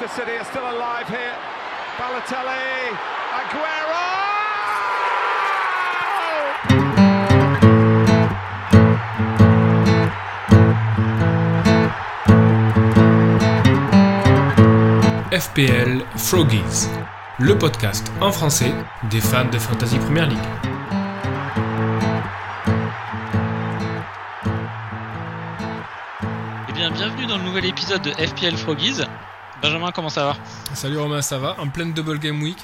Manchester City are still alive here. Balotelli, Aguero! FPL Froggies, le podcast en français des fans de Fantasy Premier League. Eh bien, bienvenue dans le nouvel épisode de FPL Froggies. Benjamin, comment ça va Salut Romain, ça va En pleine double game week.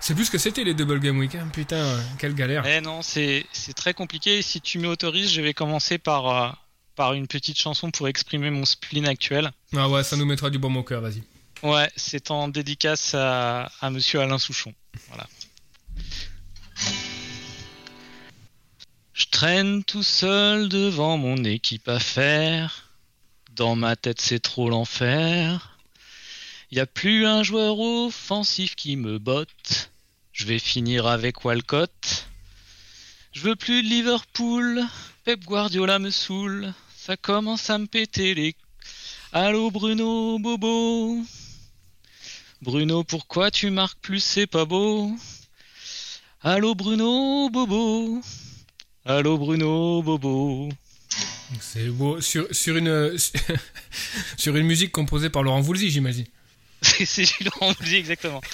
C'est plus que c'était les double game week, hein. putain, quelle galère. Eh non, c'est c'est très compliqué. Si tu m'autorises, je vais commencer par, euh, par une petite chanson pour exprimer mon spleen actuel. Ah ouais, ça nous mettra du bon au cœur, vas-y. Ouais, c'est en dédicace à, à monsieur Alain Souchon. Voilà. Je traîne tout seul devant mon équipe à faire. Dans ma tête, c'est trop l'enfer. Y a plus un joueur offensif qui me botte. Je vais finir avec Walcott. Je veux plus de Liverpool. Pep Guardiola me saoule. Ça commence à me péter les. Allô Bruno Bobo. Bruno, pourquoi tu marques plus? C'est pas beau. Allô Bruno Bobo. Allô Bruno Bobo. C'est beau. Sur, sur, une, sur une musique composée par Laurent Voulzy, j'imagine. C'est Laurent Voulzy, exactement.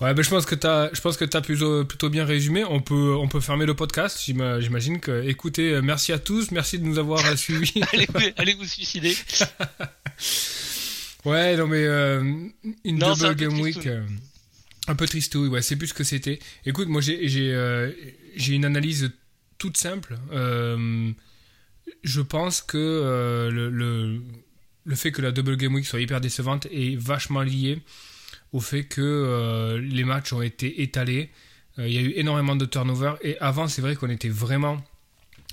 Ouais, ben je pense que je pense que t'as plutôt, plutôt bien résumé. On peut, on peut fermer le podcast. J'ima- J'imagine que, écoutez, euh, merci à tous, merci de nous avoir euh, suivis. allez, vous, allez vous suicider. Ouais, non mais euh, une Non, un double game week, euh, un peu tristouille. Ouais, c'est plus ce que c'était. Écoute, moi j'ai, j'ai, euh, une analyse toute simple. Euh, je pense que euh, le, le, le fait que la double game week soit hyper décevante est vachement lié au fait que euh, les matchs ont été étalés. Euh, Il y a eu énormément de turnover et avant c'est vrai qu'on était vraiment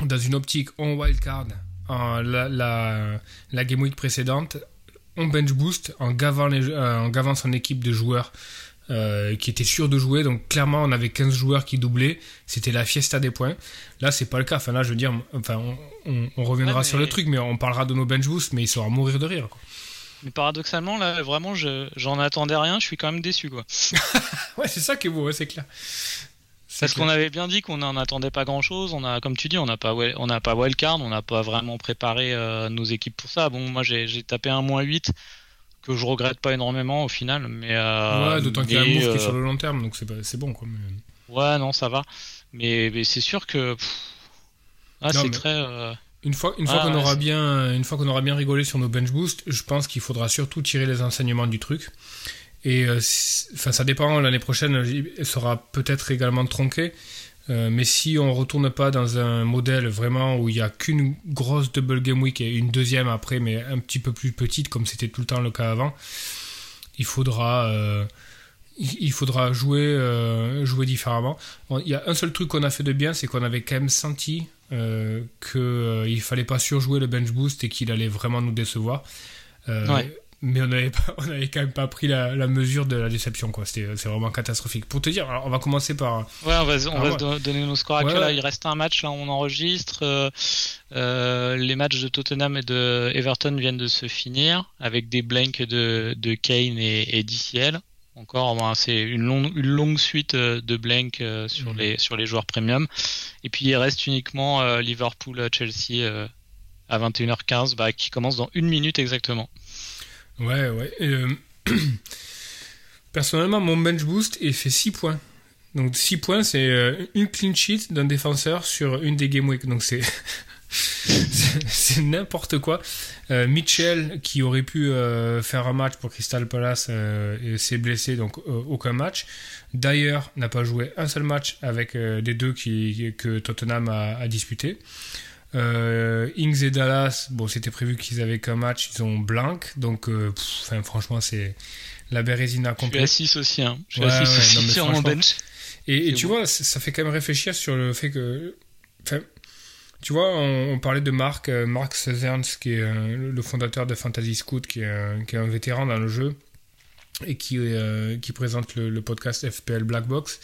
dans une optique en wildcard en la, game week précédente on bench boost en gavant, euh, en gavant son équipe de joueurs euh, qui étaient sûrs de jouer. Donc clairement, on avait 15 joueurs qui doublaient. C'était la fiesta des points. Là, c'est pas le cas. Enfin, là, je veux dire, enfin, on, on- on reviendra Ouais, sur le truc, mais on parlera de nos bench boosts, mais ils sont à mourir de rire. quoi. Mais paradoxalement, là, vraiment, je- j'en attendais rien. Je suis quand même déçu, quoi. Ouais, c'est ça qui est beau, ouais, c'est clair. C'est Parce qu'on avait bien dit qu'on n'en attendait pas grand chose. On a, comme tu dis, on n'a pas, on n'a pas wildcard, on n'a pas vraiment préparé euh, nos équipes pour ça. Bon, moi j'ai j'ai tapé un moins 8 que je regrette pas énormément au final. Mais, euh, Ouais, d'autant qu'il y a un move qui est euh, sur le long terme, donc c'est pas- c'est bon. Quoi, mais- Ouais, non, ça va. Mais, mais c'est sûr que. ah, c'est mais- très. euh, Une fois, une fois Ah, qu'on ouais, aura bien, une fois qu'on aura bien rigolé sur nos bench boosts, je pense qu'il faudra surtout tirer les enseignements du truc. Et euh, enfin, ça dépend. L'année prochaine, elle sera peut-être également tronquée. Euh, mais si on retourne pas dans un modèle vraiment où il y a qu'une grosse double game week et une deuxième après, mais un petit peu plus petite comme c'était tout le temps le cas avant, il faudra, euh, il faudra jouer, euh, jouer différemment. Il y a un seul truc qu'on a fait de bien, c'est qu'on avait quand même senti qu'il ne fallait pas surjouer le bench boost et qu'il allait vraiment nous décevoir. Mais on n'avait on avait quand même pas pris la, la mesure de la déception. quoi. C'était c'est vraiment catastrophique. Pour te dire, alors, on va commencer par. Ouais, on va, on Ah, va ouais. donner nos scores Ouais. Là, ouais. il reste un match, là, on enregistre. euh, euh, les matchs de Tottenham et de Everton viennent de se finir avec des blanks de, de Kane et, et DCL. Encore, ben, c'est une longue, une longue suite euh, de blanks euh, sur, Mhm. les, sur les joueurs premium. Et puis, il reste uniquement Liverpool-Chelsea euh, à 21h15, bah, qui commence dans une minute exactement. Ouais, ouais. Euh, Personnellement, mon bench boost il fait 6 points. Donc 6 points, c'est euh, une clean sheet d'un défenseur sur une des game week. Donc c'est c'est n'importe quoi. Euh, Mitchell, qui aurait pu faire un match pour Crystal Palace, s'est blessé, donc aucun match. Dyer n'a pas joué un seul match avec des deux qui, que Tottenham a, a disputé. Euh, Ings et Dallas, bon, c'était prévu qu'ils avaient qu'un match, ils ont blanc, donc euh, pff, enfin, franchement, c'est la bérésina Je suis complète. à 6 aussi. Hein. Je suis Ouais, à 6 ouais, aussi non, mais sur mon bench. Et, tu bon. vois, ça fait quand même réfléchir sur le fait que. Enfin, tu vois, on, on parlait de Marc, euh, Marc Sezerns, qui est euh, le fondateur de Fantasy Scout, qui est, un, qui est un vétéran dans le jeu et qui, euh, qui présente le, le podcast FPL Black Box,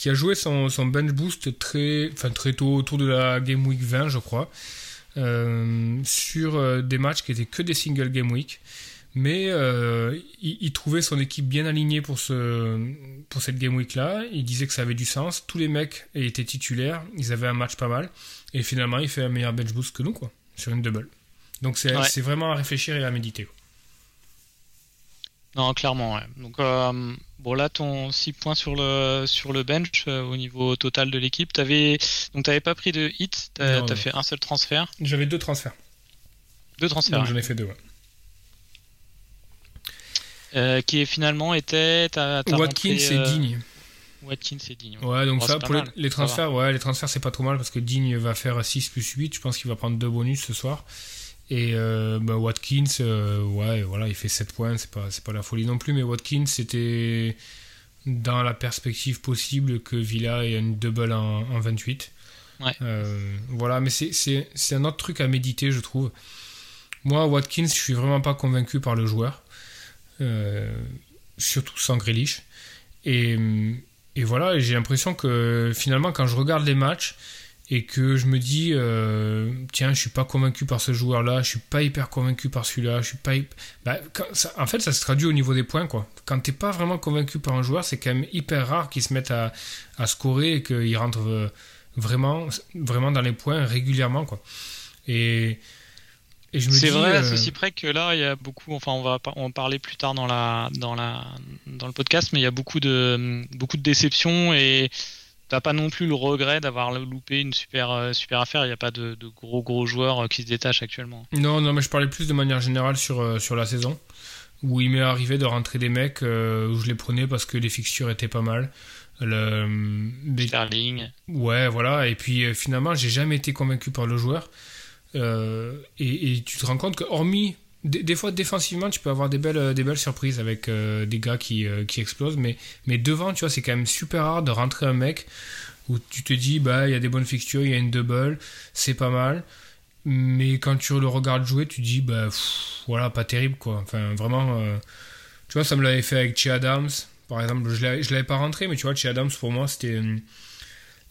qui a joué son, son bench boost très, enfin, très tôt, autour de la Game Week 20, je crois, euh, sur euh, des matchs qui étaient que des single Game Week. Mais euh, il, trouvait son équipe bien alignée pour, ce, pour cette game week là. Il disait que ça avait du sens. Tous les mecs étaient titulaires. Ils avaient un match pas mal. Et finalement, il fait un meilleur bench boost que nous, quoi, sur une double. Donc c'est vraiment à réfléchir et à méditer. Non, clairement, ouais. Donc, euh, bon, là, ton 6 points sur le, sur le bench euh, au niveau total de l'équipe. T'avais, donc, t'avais pas pris de hit, t'as, as fait un seul transfert. J'avais deux transferts. Deux transferts. Donc, j'en ai fait deux, ouais. Euh, qui finalement était. Watkins et Digne. Watkins et Digne. Ouais, donc ça, pour les, transferts, ouais, les transferts, c'est pas trop mal parce que Digne va faire 6 plus 8. Je pense qu'il va prendre deux bonus ce soir. Et euh, bah, Watkins, euh, ouais, voilà, il fait 7 points, c'est pas, pas la folie non plus, mais Watkins, c'était dans la perspective possible que Villa ait une double en, 28. Ouais. Euh, voilà, mais c'est un autre truc à méditer, je trouve. Moi, Watkins, je suis vraiment pas convaincu par le joueur, surtout sans Grealish. Et, et voilà, j'ai l'impression que finalement, quand je regarde les matchs, et que je me dis euh, tiens je suis pas convaincu par ce joueur là je suis pas hyper convaincu par celui-là je suis pas bah, en fait ça se traduit au niveau des points quoi quand t'es pas vraiment convaincu par un joueur c'est quand même hyper rare qu'il se mette à, à scorer et qu'il rentre euh, vraiment vraiment dans les points régulièrement quoi et c'est vrai, à euh, ceci près que là, il y a beaucoup. Enfin, on va en parler plus tard dans la dans la dans le podcast, mais il y a beaucoup de beaucoup de déceptions et t'as pas non plus le regret d'avoir loupé une super, euh, super affaire. Il n'y a pas de, gros gros joueurs euh, qui se détachent actuellement. Non, non, mais je parlais plus de manière générale sur, euh, sur la saison. Où il m'est arrivé de rentrer des mecs où je les prenais parce que les fixtures étaient pas mal. Le... Sterling. Ouais, voilà. Et puis finalement, j'ai jamais été convaincu par le joueur. et, et, tu te rends compte que, hormis des, fois, défensivement, tu peux avoir des belles, euh, des belles surprises avec euh, des gars qui, euh, qui explosent, mais, mais devant, tu vois, c'est quand même super rare de rentrer un mec où tu te dis, bah, il y a des bonnes fixtures, il y a une double, c'est pas mal. Mais quand tu le regardes jouer, tu dis, bah, voilà, pas terrible, quoi. Enfin, vraiment, tu vois, ça me l'avait fait avec Chi Adams, par exemple. Je l'avais pas rentré, mais tu vois, Chi Adams, pour moi, c'était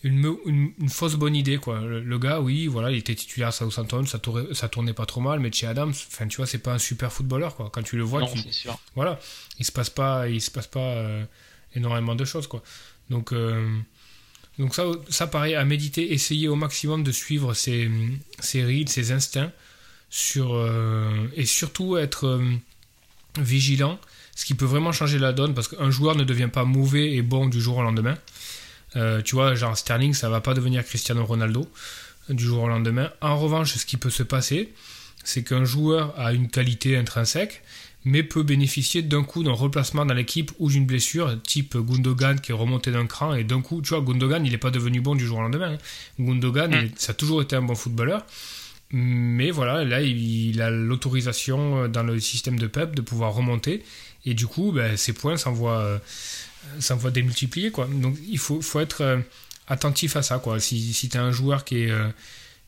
une, une, fausse bonne idée quoi. Le, gars, oui, voilà, il était titulaire à Southampton, ça tournait, ça tournait pas trop mal, mais chez Adams, enfin tu vois, c'est pas un super footballeur quoi. Quand tu le vois, voilà, il se passe pas, il se passe pas euh, énormément de choses quoi. Donc euh, donc ça, ça paraît à méditer, essayer au maximum de suivre ses, ses rides, ses instincts sur euh, et surtout être vigilant, ce qui peut vraiment changer la donne parce qu'un joueur ne devient pas mauvais et bon du jour au lendemain. Euh, tu vois, genre Sterling, ça va pas devenir Cristiano Ronaldo du jour au lendemain. En revanche, ce qui peut se passer, c'est qu'un joueur a une qualité intrinsèque, mais peut bénéficier d'un coup d'un replacement dans l'équipe ou d'une blessure, type Gundogan qui est remonté d'un cran, et d'un coup, tu vois, Gundogan, il n'est pas devenu bon du jour au lendemain. Hein. Gundogan, mm. ça a toujours été un bon footballeur, mais voilà, là, il, a l'autorisation dans le système de PEP de pouvoir remonter, et du coup, ben, ses points s'envoient euh, ça va démultiplier quoi. Donc il faut, faut être euh, attentif à ça quoi. Si, si tu as un joueur qui est, euh,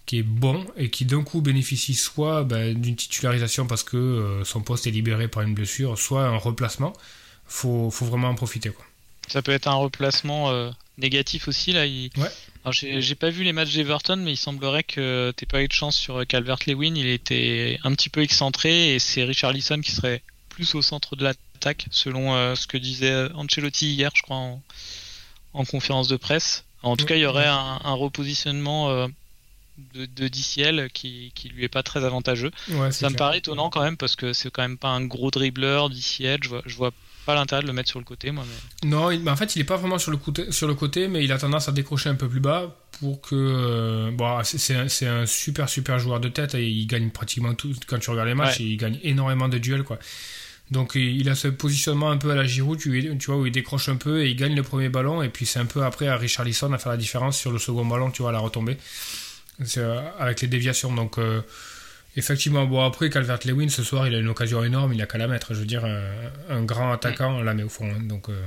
qui est bon et qui d'un coup bénéficie soit ben, d'une titularisation parce que euh, son poste est libéré par une blessure, soit un replacement, faut, faut vraiment en profiter quoi. Ça peut être un replacement négatif aussi là. Il... Ouais. j'ai pas vu les matchs d'Everton, mais il semblerait que t'aies pas eu de chance sur Calvert Lewin. Il était un petit peu excentré et c'est Richard Lisson qui serait plus au centre de la selon euh, ce que disait Ancelotti hier, je crois, en, conférence de presse. En tout cas, il y aurait un, repositionnement euh, de, de, DCL qui, qui lui est pas très avantageux. ça me paraît étonnant quand même parce que c'est quand même pas un gros dribbleur DCL. Je vois, je vois pas l'intérêt de le mettre sur le côté, moi. Non, en fait, il est pas vraiment sur le, côté, sur le côté, mais il a tendance à décrocher un peu plus bas pour que. Euh, bon, c'est un, un, super super joueur de tête et il gagne pratiquement tout. Quand tu regardes les matchs, il gagne énormément de duels, quoi. Donc il a ce positionnement un peu à la Giroud, tu, vois, où il décroche un peu et il gagne le premier ballon. Et puis c'est un peu après à Richarlison à faire la différence sur le second ballon, tu vois, la retombée. Euh, avec les déviations. Donc euh, effectivement, bon après Calvert-Lewin ce soir il a une occasion énorme, il a qu'à la mettre. Je veux dire, un, grand attaquant la met au fond. Hein. donc euh,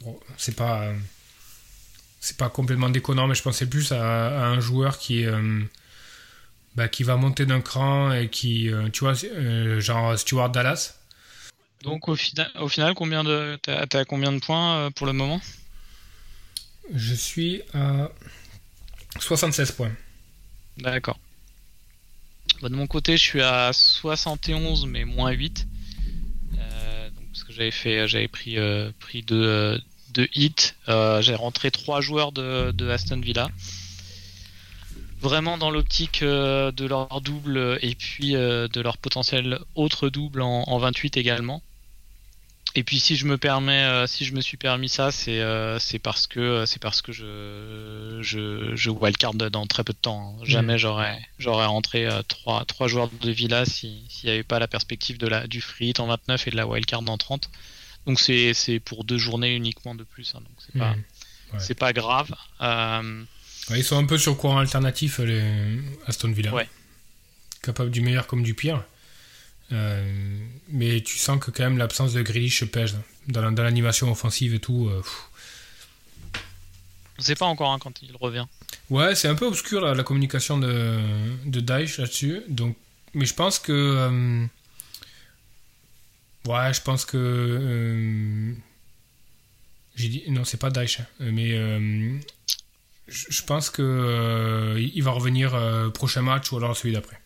bon, c'est pas c'est pas complètement déconnant, mais je pensais plus à, un joueur qui bah, qui va monter d'un cran et qui, tu vois, genre Stuart Dallas donc au, final, au final, combien de, t'as, combien de points euh, pour le moment? Je suis à 76 points. D'accord. Bah, de mon côté, je suis à 71 mais moins 8. parce que j'avais fait, j'avais pris, pris deux, deux hits. j'ai rentré trois joueurs de, de Aston Villa vraiment dans l'optique de leur double et puis de leur potentiel autre double en, en 28 également. Et puis si je me permets, euh, si je me suis permis ça, c'est euh, c'est parce que euh, c'est parce que je je, je wildcard dans très peu de temps. Hein. Jamais mm. j'aurais j'aurais rentré trois trois joueurs de Villa s'il n'y avait pas la perspective de la du free hit en 29 et de la wildcard en 30. Donc c'est c'est pour deux journées uniquement de plus. Hein. donc c'est pas mm. c'est pas grave. ils sont un peu sur courant alternatif les Aston Villa. Ouais. Capable du meilleur comme du pire. Euh, mais tu sens que quand même l'absence de Grealish pèse dans, l'animation offensive et tout. Euh, on sait pas encore hein, quand il revient. Ouais, c'est un peu obscur la, communication de, de Daesh là-dessus. Donc, mais je pense que. Euh, ouais, je pense que. j'ai dit. Non, c'est pas Daesh. Hein, mais. je pense que il va revenir prochain match ou alors celui d'après.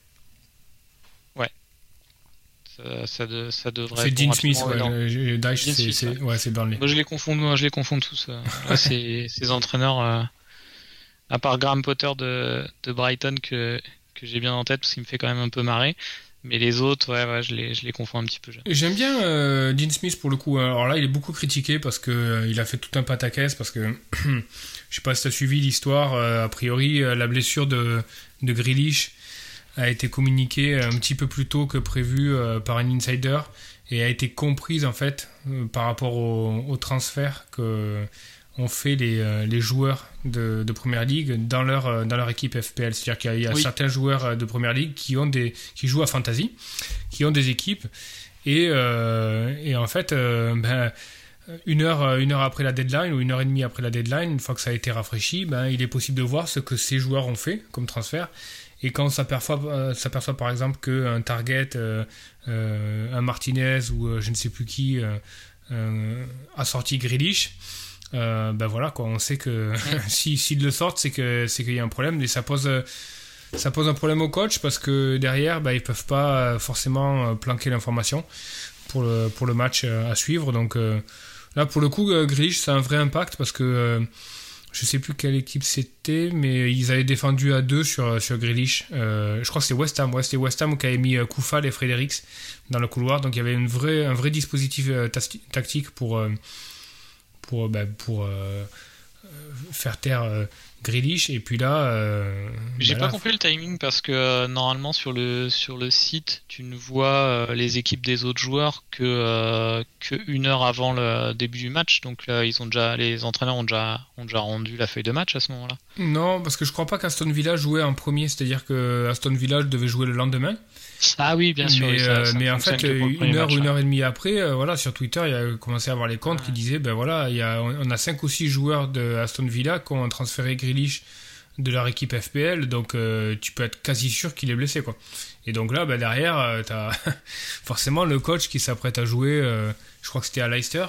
Ça, ça, devrait. C'est Dean Smith, ouais. Daesh, c'est ouais. Burnley. Moi, je les confonds, moi, je les confonds tous. Euh. ces, ces entraîneurs, euh, à part Graham Potter de, de Brighton que, que j'ai bien en tête parce qu'il me fait quand même un peu marrer. Mais les autres, ouais, ouais je, les, je les confonds un petit peu. J'aime bien euh, Dean Smith pour le coup. Alors là, il est beaucoup critiqué parce que il a fait tout un pataquès parce que je sais pas si tu as suivi l'histoire. a priori, la blessure de de Grealish a été communiquée un petit peu plus tôt que prévu euh, par un insider et a été comprise en fait euh, par rapport au, au, transfert que ont fait les, euh, les joueurs de, de, première ligue dans leur dans leur équipe FPL. C'est-à-dire qu'il y a, certains joueurs de première ligue qui ont des qui jouent à fantasy, qui ont des équipes et, et en fait ben, une heure, une heure après la deadline ou une heure et demie après la deadline, une fois que ça a été rafraîchi, ben, il est possible de voir ce que ces joueurs ont fait comme transfert et quand on s'aperçoit, euh, par exemple qu'un Target, euh, euh, un Martinez ou je ne sais plus qui a sorti Grealish, ben voilà, quoi, on sait que s'ils le sortent, c'est que c'est qu'il y a un problème et ça pose ça pose un problème au coach parce que derrière, ben, ils peuvent pas forcément planquer l'information pour le, pour le match à suivre. Donc là, pour le coup, Grealish, ça a un vrai impact parce que je sais plus quelle équipe c'était, mais ils avaient défendu à deux sur, sur Grealish. Euh, je crois que c'était West Ham. Ouais, c'était West Ham qui avait mis euh, Koufal et Fredericks dans le couloir. Donc il y avait une un vrai dispositif euh, tactique pour, pour, bah, pour faire taire Grealish et puis là euh, j'ai pas compris le timing parce que euh, normalement sur le sur le site tu ne vois euh, les équipes des autres joueurs que que une heure avant le début du match. Donc ils ont déjà les entraîneurs ont déjà ont déjà rendu la feuille de match à ce moment-là. Non parce que je crois pas qu'Aston Villa jouait en premier. C'est-à-dire que Aston Villa devait jouer le lendemain ah oui, bien sûr. Mais, en fait, une heure, ou une heure et demie après, voilà, sur Twitter, il y a commencé à avoir les comptes qui disaient, ben voilà, il y a, on a cinq ou six joueurs de Aston Villa qui ont transféré Grealish de leur équipe FPL, donc euh, tu peux être quasi sûr qu'il est blessé, quoi. Et donc là, ben derrière, euh, tu as forcément le coach qui s'apprête à jouer, euh, je crois que c'était à Leicester.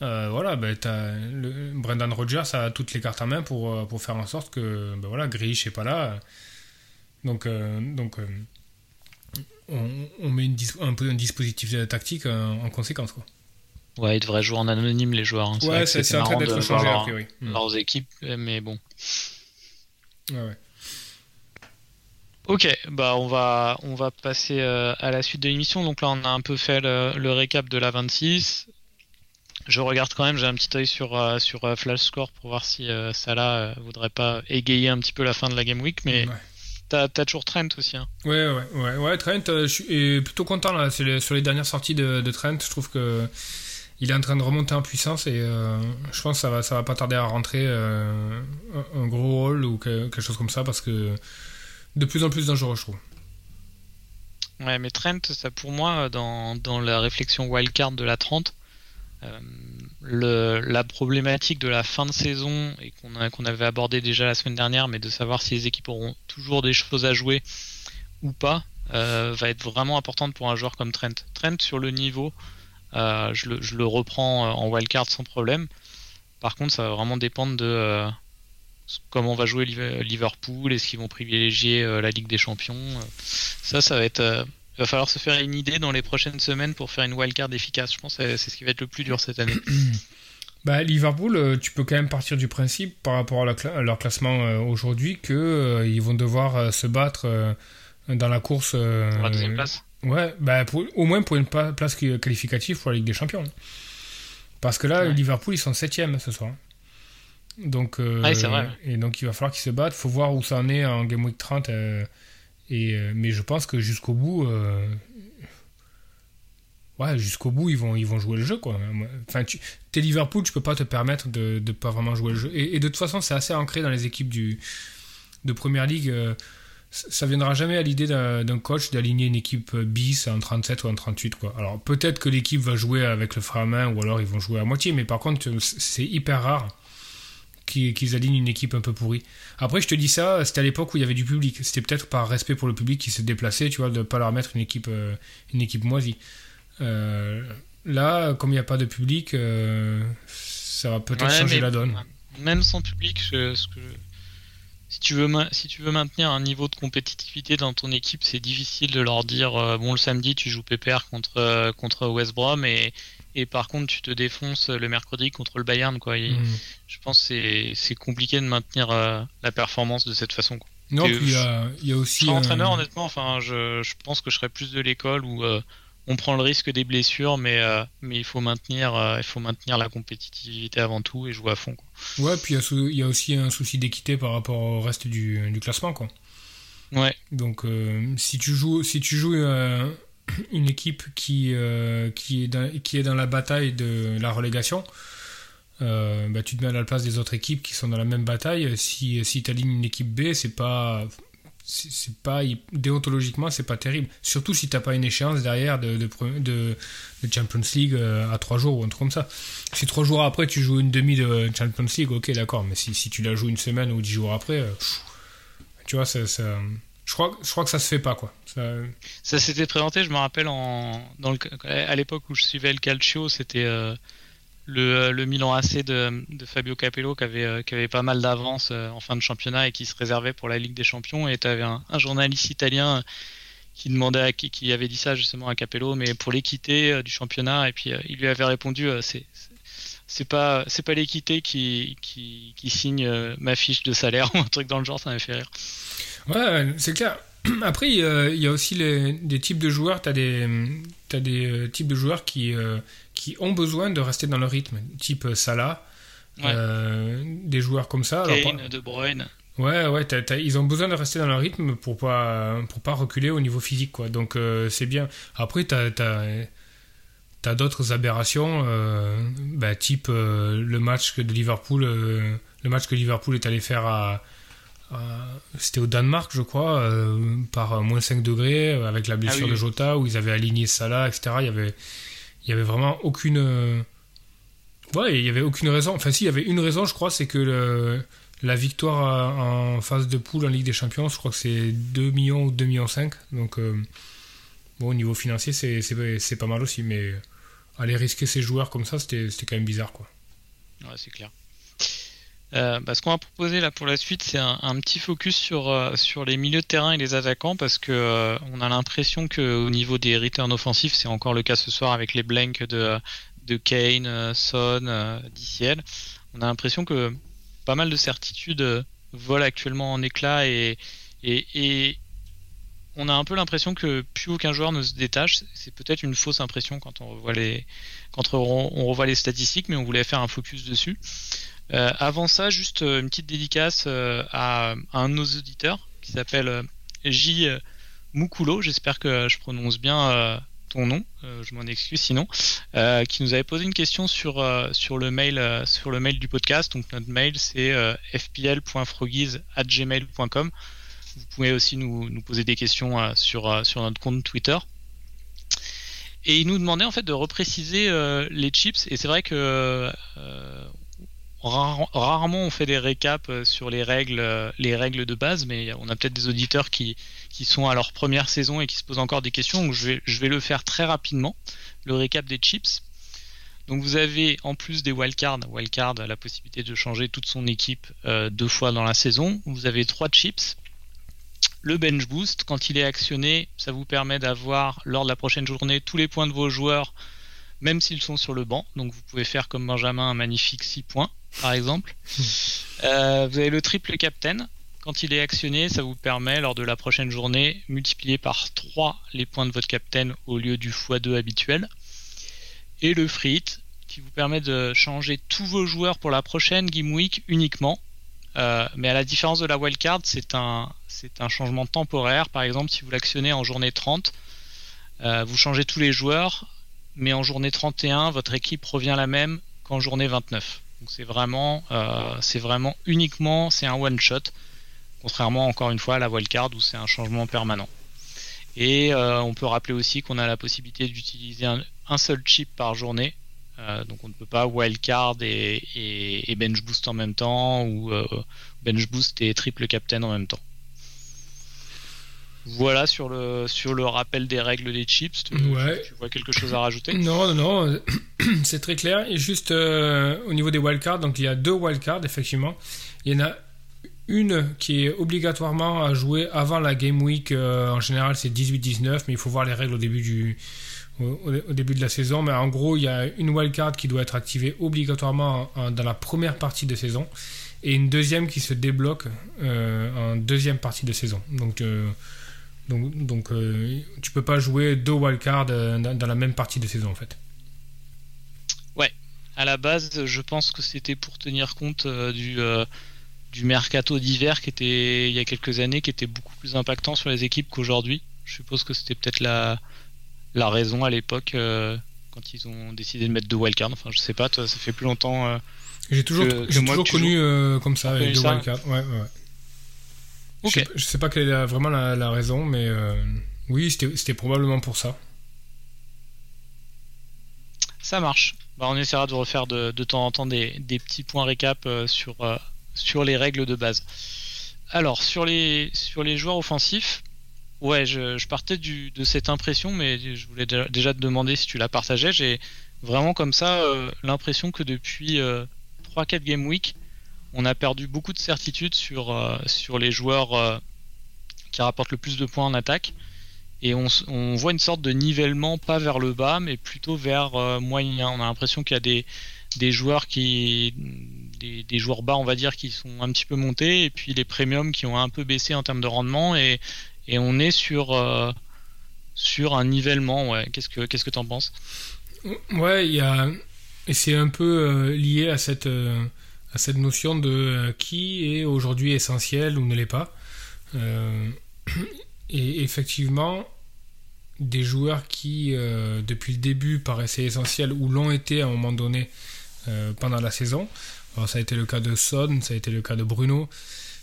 voilà, ben t'as le, Brendan Rodgers a toutes les cartes en main pour, pour faire en sorte que ben voilà, Grealish est pas là. Donc, donc on, met un peu un dispositif tactique en, conséquence. Quoi. Ouais, ils devraient jouer en anonyme les joueurs. Hein. Ouais, c'est en train d'être changé a priori. Hmm. Leurs équipes, mais bon. Ouais, Ok, bah on va on va passer euh, à la suite de l'émission. Donc là, on a un peu fait le, récap de la 26. Je regarde quand même, j'ai un petit œil sur euh, sur euh, Flash Score pour voir si Salah voudrait pas égayer un petit peu la fin de la game week, mais T'as toujours Trent aussi. Hein. Ouais, ouais, ouais, ouais. Trent, euh, je suis plutôt content là. sur les dernières sorties de, Trent. Je trouve que il est en train de remonter en puissance et euh, je pense que ça va, ça va pas tarder à rentrer euh, un, gros rôle ou quelque chose comme ça parce que de plus en plus dangereux, je trouve. Ouais, mais Trent, ça pour moi, dans, dans la réflexion wildcard de la 30, le, la problématique de la fin de saison et qu'on avait abordé déjà la semaine dernière, mais de savoir si les équipes auront toujours des choses à jouer ou pas, euh, va être vraiment importante pour un joueur comme Trent. Trent sur le niveau, euh, je, le, reprends euh, en wildcard sans problème. Par contre, ça va vraiment dépendre de comment va jouer Liverpool, est-ce qu'ils vont privilégier la Ligue des Champions. Ça, ça va être Il va falloir se faire une idée dans les prochaines semaines pour faire une wildcard efficace. Je pense que c'est ce qui va être le plus dur cette année. Bah, Liverpool, euh, tu peux quand même partir du principe par rapport à, leur classement euh, aujourd'hui qu'ils euh, vont devoir se battre dans la course. pour la deuxième place Ouais, bah, au moins pour une place qualificative pour la Ligue des Champions. Parce que là, Liverpool, ils sont 7 ce soir. Donc, vrai. Et donc, il va falloir qu'ils se battent. Il faut voir où ça en est en Game Week 30. Et, mais je pense que jusqu'au bout, ouais, jusqu'au bout, ils vont, ils vont jouer le jeu, quoi. Enfin, tu, t'es Liverpool, tu peux pas te permettre de ne pas vraiment jouer le jeu. Et, de toute façon, c'est assez ancré dans les équipes du, de Première Ligue. Euh, ça viendra jamais à l'idée d'un coach d'aligner une équipe bis en 37 ou en 38, quoi. Alors, peut-être que l'équipe va jouer avec le frein à main ou alors ils vont jouer à moitié, mais par contre, c'est hyper rare qu'ils alignent une équipe un peu pourrie. Après, je te dis ça, c'était à l'époque où il y avait du public. C'était peut-être par respect pour le public qui se déplaçait, tu vois, de ne pas leur mettre une équipe, euh, une équipe moisie. Euh, là, comme il n'y a pas de public, euh, ça va peut-être changer la donne. Même sans public, ce que, si, tu veux si tu veux maintenir un niveau de compétitivité dans ton équipe, c'est difficile de leur dire bon, le samedi, tu joues PPR contre, contre West Brom et, et par contre, tu te défonces le mercredi contre le Bayern. Quoi. Mm. Je pense que c'est compliqué de maintenir la performance de cette façon. Quoi. Non, puis il y a, y a, aussi. Je entraîneur, honnêtement, enfin, je, je, pense que je serais plus de l'école où on prend le risque des blessures, mais, euh, mais il, faut maintenir, euh, il faut maintenir la compétitivité avant tout et jouer à fond. Quoi. Ouais, puis il y, a aussi un souci d'équité par rapport au reste du, classement. Quoi. Ouais. Donc euh, si tu joues, si tu joues une équipe qui, qui, est dans, qui est dans la bataille de la relégation, bah, tu te mets à la place des autres équipes qui sont dans la même bataille. Si, si tu alignes une équipe B, c'est pas c'est pas déontologiquement c'est pas terrible. Surtout si t'as pas une échéance derrière de, de, Champions League euh, à 3 jours ou un truc comme ça. Si 3 jours après tu joues une demi de Champions League ok d'accord. Mais si, si, tu la joues une semaine ou 10 jours après euh, tu vois ça, je crois que ça se fait pas quoi ça, s'était présenté je me rappelle à l'époque où je suivais le calcio c'était euh, le, le, Milan AC de, Fabio Capello qui avait, euh, pas mal d'avance euh, en fin de championnat et qui se réservait pour la Ligue des Champions. Et tu avais un, journaliste italien qui demandait qui, avait dit ça justement à Capello, mais pour l'équité euh, du championnat. Et puis il lui avait répondu c'est pas l'équité qui, qui, qui signe ma fiche de salaire ou un truc dans le genre. Ça m'a fait rire. Ouais, c'est clair. Après, il y a aussi les, des types de joueurs. Tu as des, as des types de joueurs qui qui ont besoin de rester dans le rythme, type Salah, euh, des joueurs comme ça. Kane, De Bruyne. Ouais, ouais, ils ont besoin de rester dans le rythme pour pas pour pas reculer au niveau physique, quoi. Donc euh, c'est bien. Après, t'as as, d'autres aberrations, euh, bah, type le match de Liverpool, le match que Liverpool est allé faire à, c'était au Danemark, je crois, par moins 5 degrés, avec la blessure ah de Jota, où ils avaient aligné Salah, etc. Il y avait il y avait vraiment aucune. Euh, ouais, il y avait aucune raison. Enfin, si, il y avait une raison, je crois, c'est que le... la victoire en phase de poule en Ligue des Champions, je crois que c'est 2 millions ou 2 millions 5. Donc, euh, bon, au niveau financier, c'est pas mal aussi. Mais aller risquer ces joueurs comme ça, c'était quand même bizarre, quoi. Ouais, c'est clair. Euh, bah, ce qu'on va proposer là pour la suite, c'est un, petit focus sur, euh, sur les milieux de terrain et les attaquants parce que euh, on a l'impression qu'au niveau des returns offensifs, c'est encore le cas ce soir avec les blanks de, Kane, Son, DCL. On a l'impression que pas mal de certitudes volent actuellement en éclat et, et, et on a un peu l'impression que plus aucun joueur ne se détache. C'est peut-être une fausse impression quand on revoit les quand on revoit les statistiques, mais on voulait faire un focus dessus. Euh, avant ça, juste euh, une petite dédicace euh, à, un de nos auditeurs qui s'appelle J. Mukulo, j'espère que je prononce bien ton nom, je m'en excuse sinon, qui nous avait posé une question sur, sur, le mail, sur le mail du podcast. Donc notre mail c'est fpl.frogies.gmail.com. Vous pouvez aussi nous, poser des questions sur, sur notre compte Twitter. Et il nous demandait en fait de repréciser les chips. Et c'est vrai que rarement on fait des récaps euh, sur les règles, euh, les règles de base, mais on a peut-être des auditeurs qui, sont à leur première saison et qui se posent encore des questions. Donc je vais, je vais le faire très rapidement, le récap des chips. Donc vous avez en plus des wildcards, wildcard a la possibilité de changer toute son équipe euh, deux fois dans la saison. Vous avez trois chips. le bench boost. Quand il est actionné, ça vous permet d'avoir lors de la prochaine journée tous les points de vos joueurs, même s'ils sont sur le banc. Donc vous pouvez faire comme Benjamin un magnifique 6 points, par exemple. Euh, vous avez le triple captain. Quand il est actionné, ça vous permet lors de la prochaine journée multiplier par 3 les points de votre captain au lieu du x2 habituel. Et le free hit qui vous permet de changer tous vos joueurs pour la prochaine game week uniquement. Euh, mais à la différence de la wildcard, c'est un, c'est un changement temporaire. Par exemple, si vous l'actionnez en journée 30, euh, vous changez tous les joueurs, mais en journée 31, votre équipe revient la même qu'en journée 29. Donc c'est vraiment, euh, c'est vraiment uniquement, c'est un one shot, contrairement encore une fois à la wildcard où c'est un changement permanent. Et on peut rappeler aussi qu'on a la possibilité d'utiliser un, seul chip par journée euh, donc on ne peut pas wildcard et, et, bench boost en même temps ou euh, bench boost et triple captain en même temps. Voilà sur le, sur le rappel des règles des chips. Tu, vois quelque chose à rajouter? Non, non, non c'est très clair. Et juste euh, au niveau des wildcards, donc il y a deux wildcards effectivement. Il y en a une qui est obligatoirement à jouer avant la game week. en général, c'est 18-19, mais il faut voir les règles au début du, au, début de la saison. Mais en gros, il y a une wildcard qui doit être activée obligatoirement dans la première partie de saison et une deuxième qui se débloque euh, en deuxième partie de saison. Donc, euh, donc, donc euh, tu peux pas jouer deux wildcards dans, dans la même partie de saison en fait. Ouais, à la base, je pense que c'était pour tenir compte du du mercato d'hiver qui était il y a quelques années qui était beaucoup plus impactant sur les équipes qu'aujourd'hui. Je suppose que c'était peut-être la, la raison à l'époque euh, quand ils ont décidé de mettre deux wildcards. Enfin, je sais pas, toi, ça fait plus longtemps. Euh, j'ai toujours, toujours connu euh, comme ça, avec deux wildcards. Ouais, ouais. Je, sais, sais pas quelle est vraiment la, raison, mais oui, c'était probablement pour ça. Ça marche. Bah, on essaiera de refaire de, de temps en temps des, des petits points récap sur, sur les règles de base. Alors, sur les, sur les joueurs offensifs, Ouais, je, partais de cette impression, mais je voulais déjà te demander si tu la partageais. J'ai vraiment comme ça euh, l'impression que depuis 3-4 euh, Game Week, on a perdu beaucoup de certitude sur, euh, sur les joueurs qui rapportent le plus de points en attaque. Et on, voit une sorte de nivellement, pas vers le bas, mais plutôt vers moyen. On a l'impression qu'il y a des, joueurs qui. Des, joueurs bas, on va dire, qui sont un petit peu montés, et puis les premiums qui ont un peu baissé en termes de rendement, et, on est sur euh, un nivellement. Ouais. Qu'est-ce que qu'est-ce que t'en penses? Ouais, il y a et c'est un peu euh, lié à cette euh, à cette notion de qui est aujourd'hui essentiel ou ne l'est pas. et effectivement, des joueurs qui depuis le début paraissaient essentiels ou l'ont été à un moment donné pendant la saison. Alors, ça a été le cas de Son, ça a été le cas de Bruno,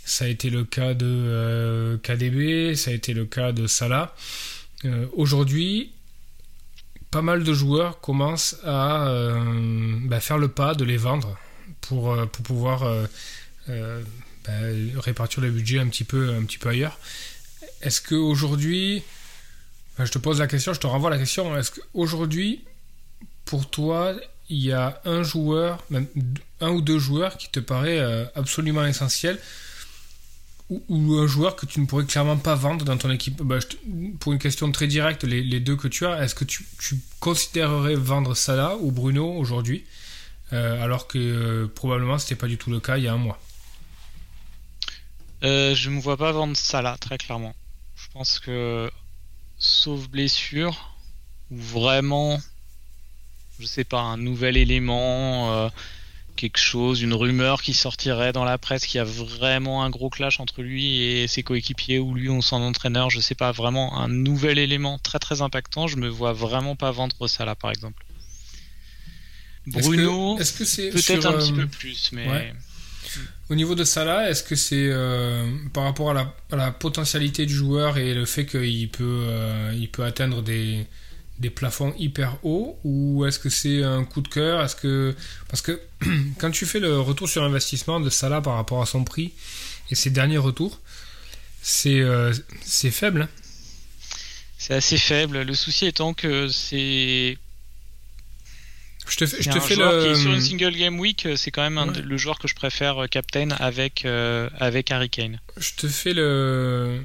ça a été le cas de euh, KDB, ça a été le cas de Salah. Euh, aujourd'hui, pas mal de joueurs commencent à euh, bah, faire le pas de les vendre pour, pour pouvoir bah, répartir le budget un petit peu, un petit peu ailleurs. Est-ce qu'aujourd'hui, bah, je te pose la question, je te renvoie la question, est-ce qu'aujourd'hui, pour toi, il y a un joueur, un ou deux joueurs qui te paraît absolument essentiel ou, un joueur que tu ne pourrais clairement pas vendre dans ton équipe? Bah, Pour une question très directe, les, deux que tu as, est-ce que tu, considérerais vendre Salah ou Bruno aujourd'hui? Euh, alors que euh, probablement c'était pas du tout le cas il y a un mois euh, Je ne me vois pas vendre Salah très clairement. Je pense que sauf blessure ou vraiment, je sais pas, un nouvel élément quelque chose, une rumeur qui sortirait dans la presse qu'il y a vraiment un gros clash entre lui et ses coéquipiers ou lui ou son entraîneur, je sais pas, vraiment un nouvel élément très très impactant, je me vois vraiment pas vendre ça là par exemple. Bruno, est-ce que c'est peut-être un petit euh, peu plus, mais au niveau de Salah, est-ce que c'est euh, par rapport à la, à la, potentialité du joueur et le fait qu'il peut, euh, il peut atteindre des, des plafonds hyper hauts ou est-ce que c'est un coup de cœur? Est-ce que parce que quand tu fais le retour sur investissement de Salah par rapport à son prix et ses derniers retours, c'est euh, c'est faible. Hein. c'est assez faible. Le souci étant que c'est je te fais, je te fais le... sur une single game week, c'est quand même le joueur que je préfère euh, captain avec euh, avec Harry Kane. Je te fais le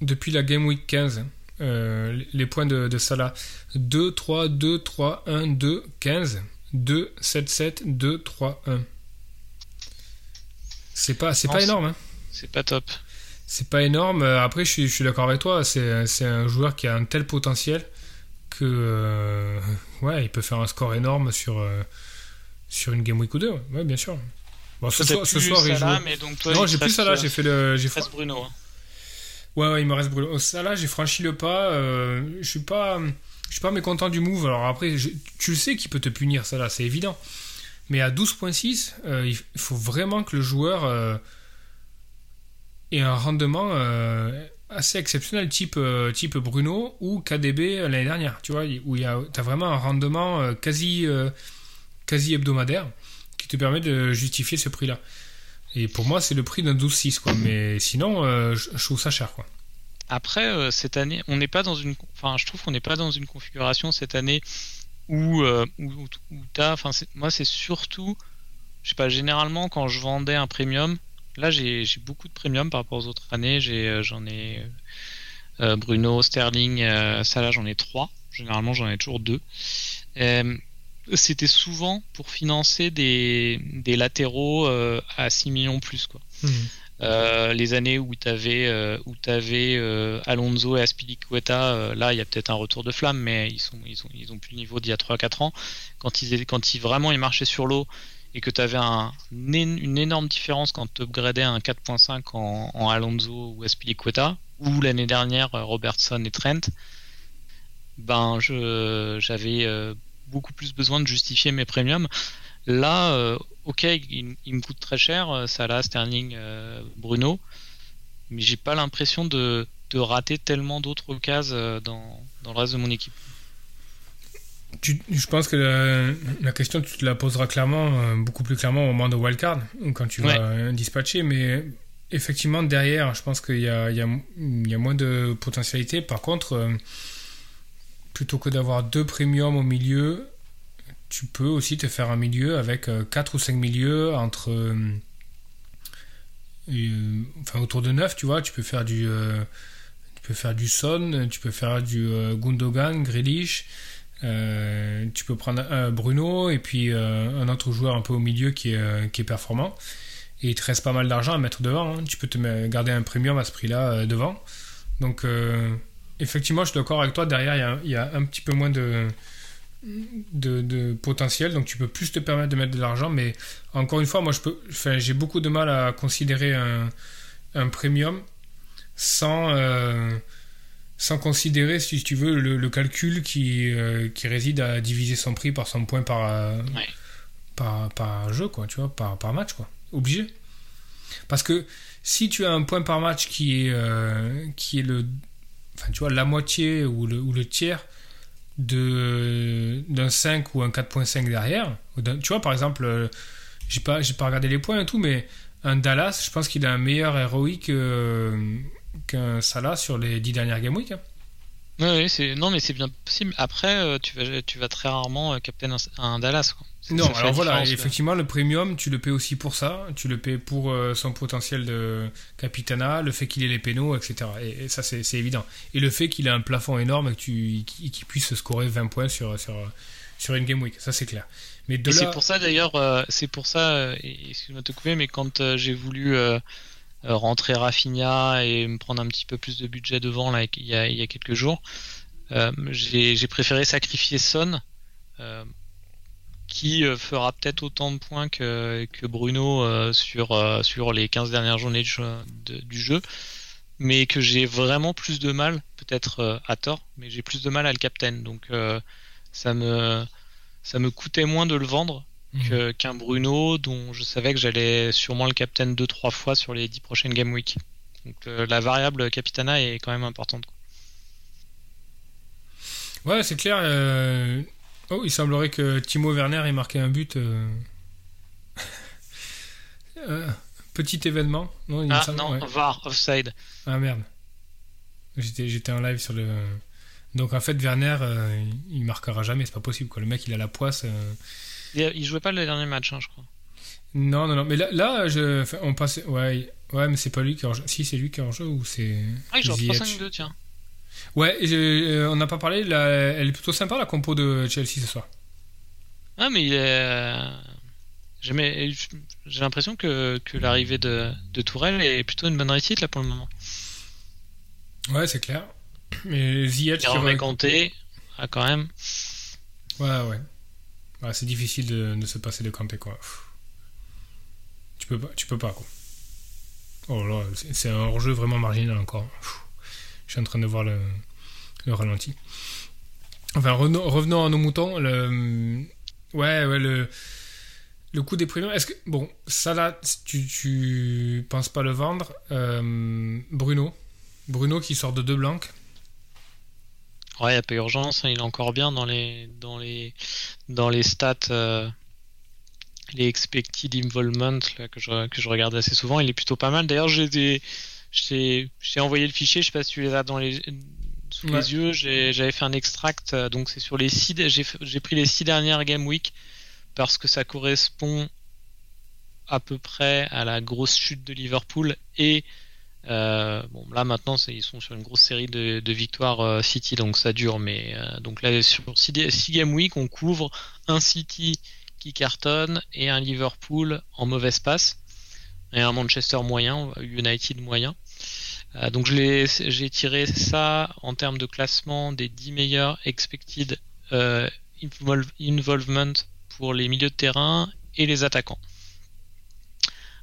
depuis la Game Week 15. Euh, les points de, de, Salah 2, 3, 2, 3, 1, 2, 15, 2, 7, 7, 2, 3, 1. C'est pas, c'est pas énorme. Hein. C'est pas top. C'est pas énorme. Après, je suis, je suis d'accord avec toi. C'est un joueur qui a un tel potentiel que euh, ouais, il peut faire un score énorme sur, euh, sur une Game Week ou deux. Ouais, bien sûr. Bon, ce, soir, ce soir, il joue. Mais donc toi, non, j'ai plus Salah. J'ai fait le. J'ai fait Bruno. Hein. Ouais, ouais, il me reste Bruno. Au Salah, j'ai franchi le pas. Euh, je suis pas. Je suis pas mécontent du move. Alors après, tu le sais qu'il peut te punir, ça là, c'est évident. Mais à 12.6, euh, il faut vraiment que le joueur euh, ait un rendement euh, assez exceptionnel, type, type Bruno ou KDB l'année dernière, tu vois, où tu as vraiment un rendement quasi, quasi hebdomadaire qui te permet de justifier ce prix-là. Et pour moi, c'est le prix d'un 12.6, quoi. Mais sinon, je, trouve ça cher, quoi. Après, cette année, on n'est pas dans une. Enfin, je trouve qu'on n'est pas dans une configuration cette année où, euh, où, t'as, enfin moi c'est surtout, je sais pas, généralement quand je vendais un premium, là j'ai, beaucoup de premium par rapport aux autres années, euh, j'en ai euh, Bruno, Sterling, ça là j'en ai trois, généralement j'en ai toujours deux. c'était souvent pour financer des, des latéraux à 6 millions plus quoi. Mmh. Euh, les années où tu avais, euh, où avais euh, Alonso et Aspilicueta, là il y a peut-être un retour de flamme, mais ils, sont, ils, ont, ils ont plus le niveau d'il y a 3-4 ans. Quand, ils, quand ils, vraiment ils marchaient sur l'eau et que tu avais un, une énorme différence quand tu upgradais un 4.5 en, Alonso ou Aspilicueta, ou l'année dernière Robertson et Trent, ben j'avais beaucoup plus besoin de justifier mes premiums. Là, euh, ok, il, me coûte très cher, euh, Salah, Sterling, euh, Bruno, mais j'ai pas l'impression de, rater tellement d'autres occasions dans, le reste de mon équipe. Je pense que la, question, tu te la poseras clairement, beaucoup plus clairement au moment de wildcard, quand tu vas dispatcher, mais effectivement, derrière, je pense qu'il y, y a, moins de potentialité. Par contre, plutôt que d'avoir deux premiums au milieu, tu peux aussi te faire un milieu avec 4 euh, ou 5 milieux entre. Euh, euh, enfin, autour de 9, tu vois. Tu peux faire du. tu peux faire du Son, tu peux faire du Gundogan, Grealish. Tu peux prendre un Bruno et puis un autre joueur un peu au milieu qui est, performant. Et il te reste pas mal d'argent à mettre devant. Hein. Tu peux te garder un premium à ce prix-là devant. Donc, effectivement, je suis d'accord avec toi. Derrière, il y, a, un petit peu moins de, potentiel, donc tu peux plus te permettre de mettre de l'argent, mais encore une fois, moi j'ai beaucoup de mal à considérer un, premium sans, euh, sans considérer, si tu veux, le, calcul qui, euh, qui réside à diviser son prix par son point par, euh, par, par, jeu, quoi, tu vois, par, par match, quoi. Obligé. Parce que si tu as un point par match qui est, qui est le, enfin, tu vois, la moitié ou le, ou le tiers d'un 5 ou un 4.5 derrière. Tu vois, par exemple, euh, j'ai pas, pas regardé les points et tout, mais un Dallas, je pense qu'il a un meilleur héroïque euh, qu'un Salah sur les 10 dernières Game Week. Hein. Oui, c'est non, mais c'est bien possible. Après, euh, tu vas, tu vas très rarement capter un, un Dallas. Quoi. Non, alors voilà, effectivement, le premium, tu le paies aussi pour ça. Tu le paies pour euh, son potentiel de capitana, le fait qu'il ait les pénaux, etc. Et, ça, c'est évident. Et le fait qu'il ait un plafond énorme et qu'il puisse scorer 20 points sur, sur, sur une game week. Ça, c'est clair. Mais de c'est pour ça, d'ailleurs, euh, c'est pour ça, euh, excuse-moi de te couper, mais quand j'ai voulu rentrer Rafinha et me prendre un petit peu plus de budget devant, là, il y a, il y a quelques jours, j'ai préféré sacrifier Son qui euh, fera peut-être autant de points que, que Bruno euh, sur, euh, sur les 15 dernières journées du jeu, mais que j'ai vraiment plus de mal, peut-être à tort, mais j'ai plus de mal à le captain. Donc ça, me, ça me coûtait moins de le vendre mmh. qu'un Bruno dont je savais que j'allais sûrement le captain 2-3 fois sur les 10 prochaines Game Week. Donc la variable Capitana est quand même importante. Ouais, c'est clair. Oh, il semblerait que Timo Werner ait marqué un but. Euh. Euh, petit événement. Non, il ah non, VAR, offside. Ah merde. J'étais en live sur le. Donc en fait, Werner, euh, il marquera jamais, c'est pas possible. Quoi. Le mec, il a la poisse. Il jouait pas le dernier match, hein, je crois. Non, non, non. Mais là, là je, enfin, on passe. Ouais, ouais mais c'est pas lui qui est en jeu. Si, c'est lui qui est en jeu ou c'est. Ah, il joue en Ziyech 3-5-2, tiens. Ouais, je- euh, on n'a pas parlé. la- elle est plutôt sympa la compo de Chelsea ce soir. Ah, mais il est. euh, J'ai l'impression que, que l'arrivée de, de Tourelle est plutôt une bonne réussite là pour le moment. Ouais, c'est clair. Mais Ziyech. Qui remet re- Kanté, ah, quand même. Ouais, ouais. C'est difficile de, se passer de Kanté, quoi. Tu peux pas, tu peux pas, quoi. Oh là, c'est un hors-jeu vraiment marginal encore. Je suis en train de voir le, le ralenti. Enfin, revenons, à nos moutons. Le, ouais, ouais, le, le coup des premiers. Est-ce que, bon, ça là, tu, tu penses pas le vendre Euh, Bruno. Bruno qui sort de deux blancs. Ouais, il n'y a pas urgence, hein, il est encore bien dans les, dans les, dans les stats, euh, les expected involvement là, que, je, que je regarde assez souvent. Il est plutôt pas mal. D'ailleurs, j'ai des, j'ai, j'ai envoyé le fichier, je sais pas si tu les as dans les, sous Ouais. les yeux. J'avais fait un extract, euh, donc c'est sur les six, j'ai pris les six dernières game week parce que ça correspond à peu près à la grosse chute de Liverpool et euh, bon, là maintenant, ils sont sur une grosse série de, victoires euh, City, donc ça dure. Mais euh, donc là, sur 6 game week, on couvre un City qui cartonne et un Liverpool en mauvaise passe et un Manchester moyen, United moyen. Donc j'ai tiré ça en termes de classement des 10 meilleurs expected invol- involvement pour les milieux de terrain et les attaquants.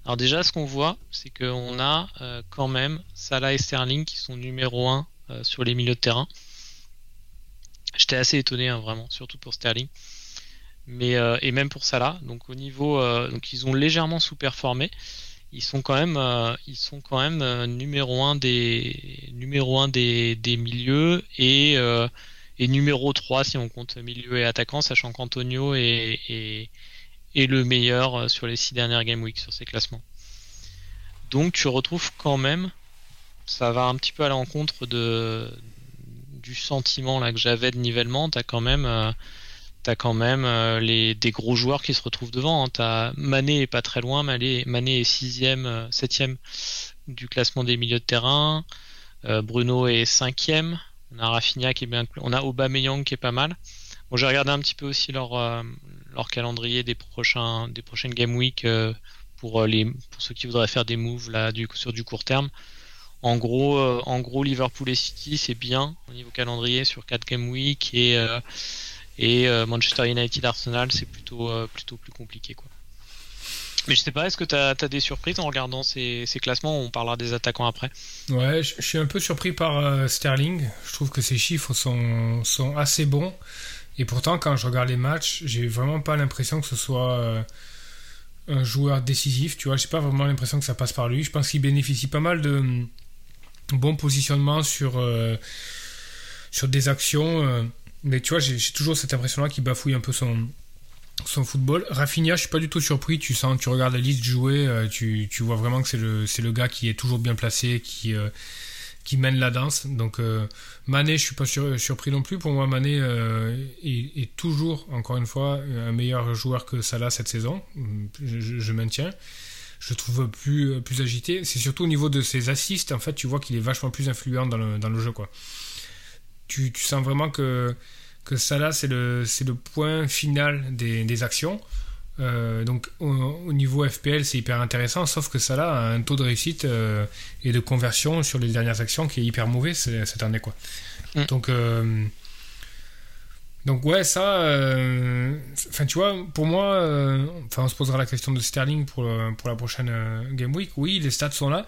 Alors déjà, ce qu'on voit, c'est qu'on a euh, quand même Salah et Sterling qui sont numéro 1 sur les milieux de terrain. J'étais assez étonné, hein, vraiment, surtout pour Sterling. Mais, euh, et même pour Salah. Donc au niveau, euh, donc ils ont légèrement sous-performé. Ils sont quand même, euh, ils sont quand même euh, numéro 1 des, numéro 1 des, des milieux et, euh, et numéro 3 si on compte milieu et attaquant, sachant qu'Antonio est, est, le meilleur euh, sur les 6 dernières game week sur ces classements. Donc tu retrouves quand même, ça va un petit peu à l'encontre de du sentiment là que j'avais de nivellement. T'as quand même, euh, t'as quand même euh, les des gros joueurs qui se retrouvent devant. Hein. T'as Mané est pas très loin, Mané, Mané est sixième, septième du classement des milieux de terrain. Bruno est cinquième. On a Rafinha qui est bien, on a Aubameyang qui est pas mal. Bon, j'ai regardé un petit peu aussi leur leur calendrier des prochains des prochaines game week euh, pour euh, les pour ceux qui voudraient faire des moves là sur du court terme. En gros, euh, en gros, Liverpool et City, c'est bien au niveau calendrier sur 4 game week et, et Manchester United Arsenal, c'est plutôt, plutôt plus compliqué. Quoi. Mais je sais pas, est-ce que tu as, des surprises en regardant ces, ces classements? On parlera des attaquants après. Ouais, je, suis un peu surpris par Sterling. Je trouve que ses chiffres sont, sont assez bons. Et pourtant, quand je regarde les matchs, j'ai vraiment pas l'impression que ce soit euh, un joueur décisif. Tu vois, j'ai pas vraiment l'impression que ça passe par lui. Je pense qu'il bénéficie pas mal de hum, bon positionnement sur, euh, sur des actions. euh, mais tu vois, j'ai toujours cette impression-là qu'il bafouille un peu son, son football. Rafinha, je suis pas du tout surpris. Tu sens, tu regardes la liste jouée, euh, tu, tu vois vraiment que c'est le, le gars qui est toujours bien placé, qui, qui mène la danse. Donc euh, Mané, je suis pas sur- surpris non plus. Pour moi, Mané euh, est, toujours, encore une fois, un meilleur joueur que Salah cette saison. Je, je- je maintiens. Je trouve plus, plus agité. C'est surtout au niveau de ses assists, en fait, tu vois qu'il est vachement plus influent dans le, dans le jeu. Quoi. Tu, tu sens vraiment que, que Salah, c'est le, le point final des, des actions. Euh, donc au, au niveau FPL, c'est hyper intéressant, sauf que Salah a un taux de réussite euh, et de conversion sur les dernières actions qui est hyper mauvais cette année. Quoi. Mm. Donc, euh, donc ouais, ça, enfin tu vois, pour moi, enfin on se posera la question de Sterling pour, pour la prochaine Game Week. Oui, les stats sont là,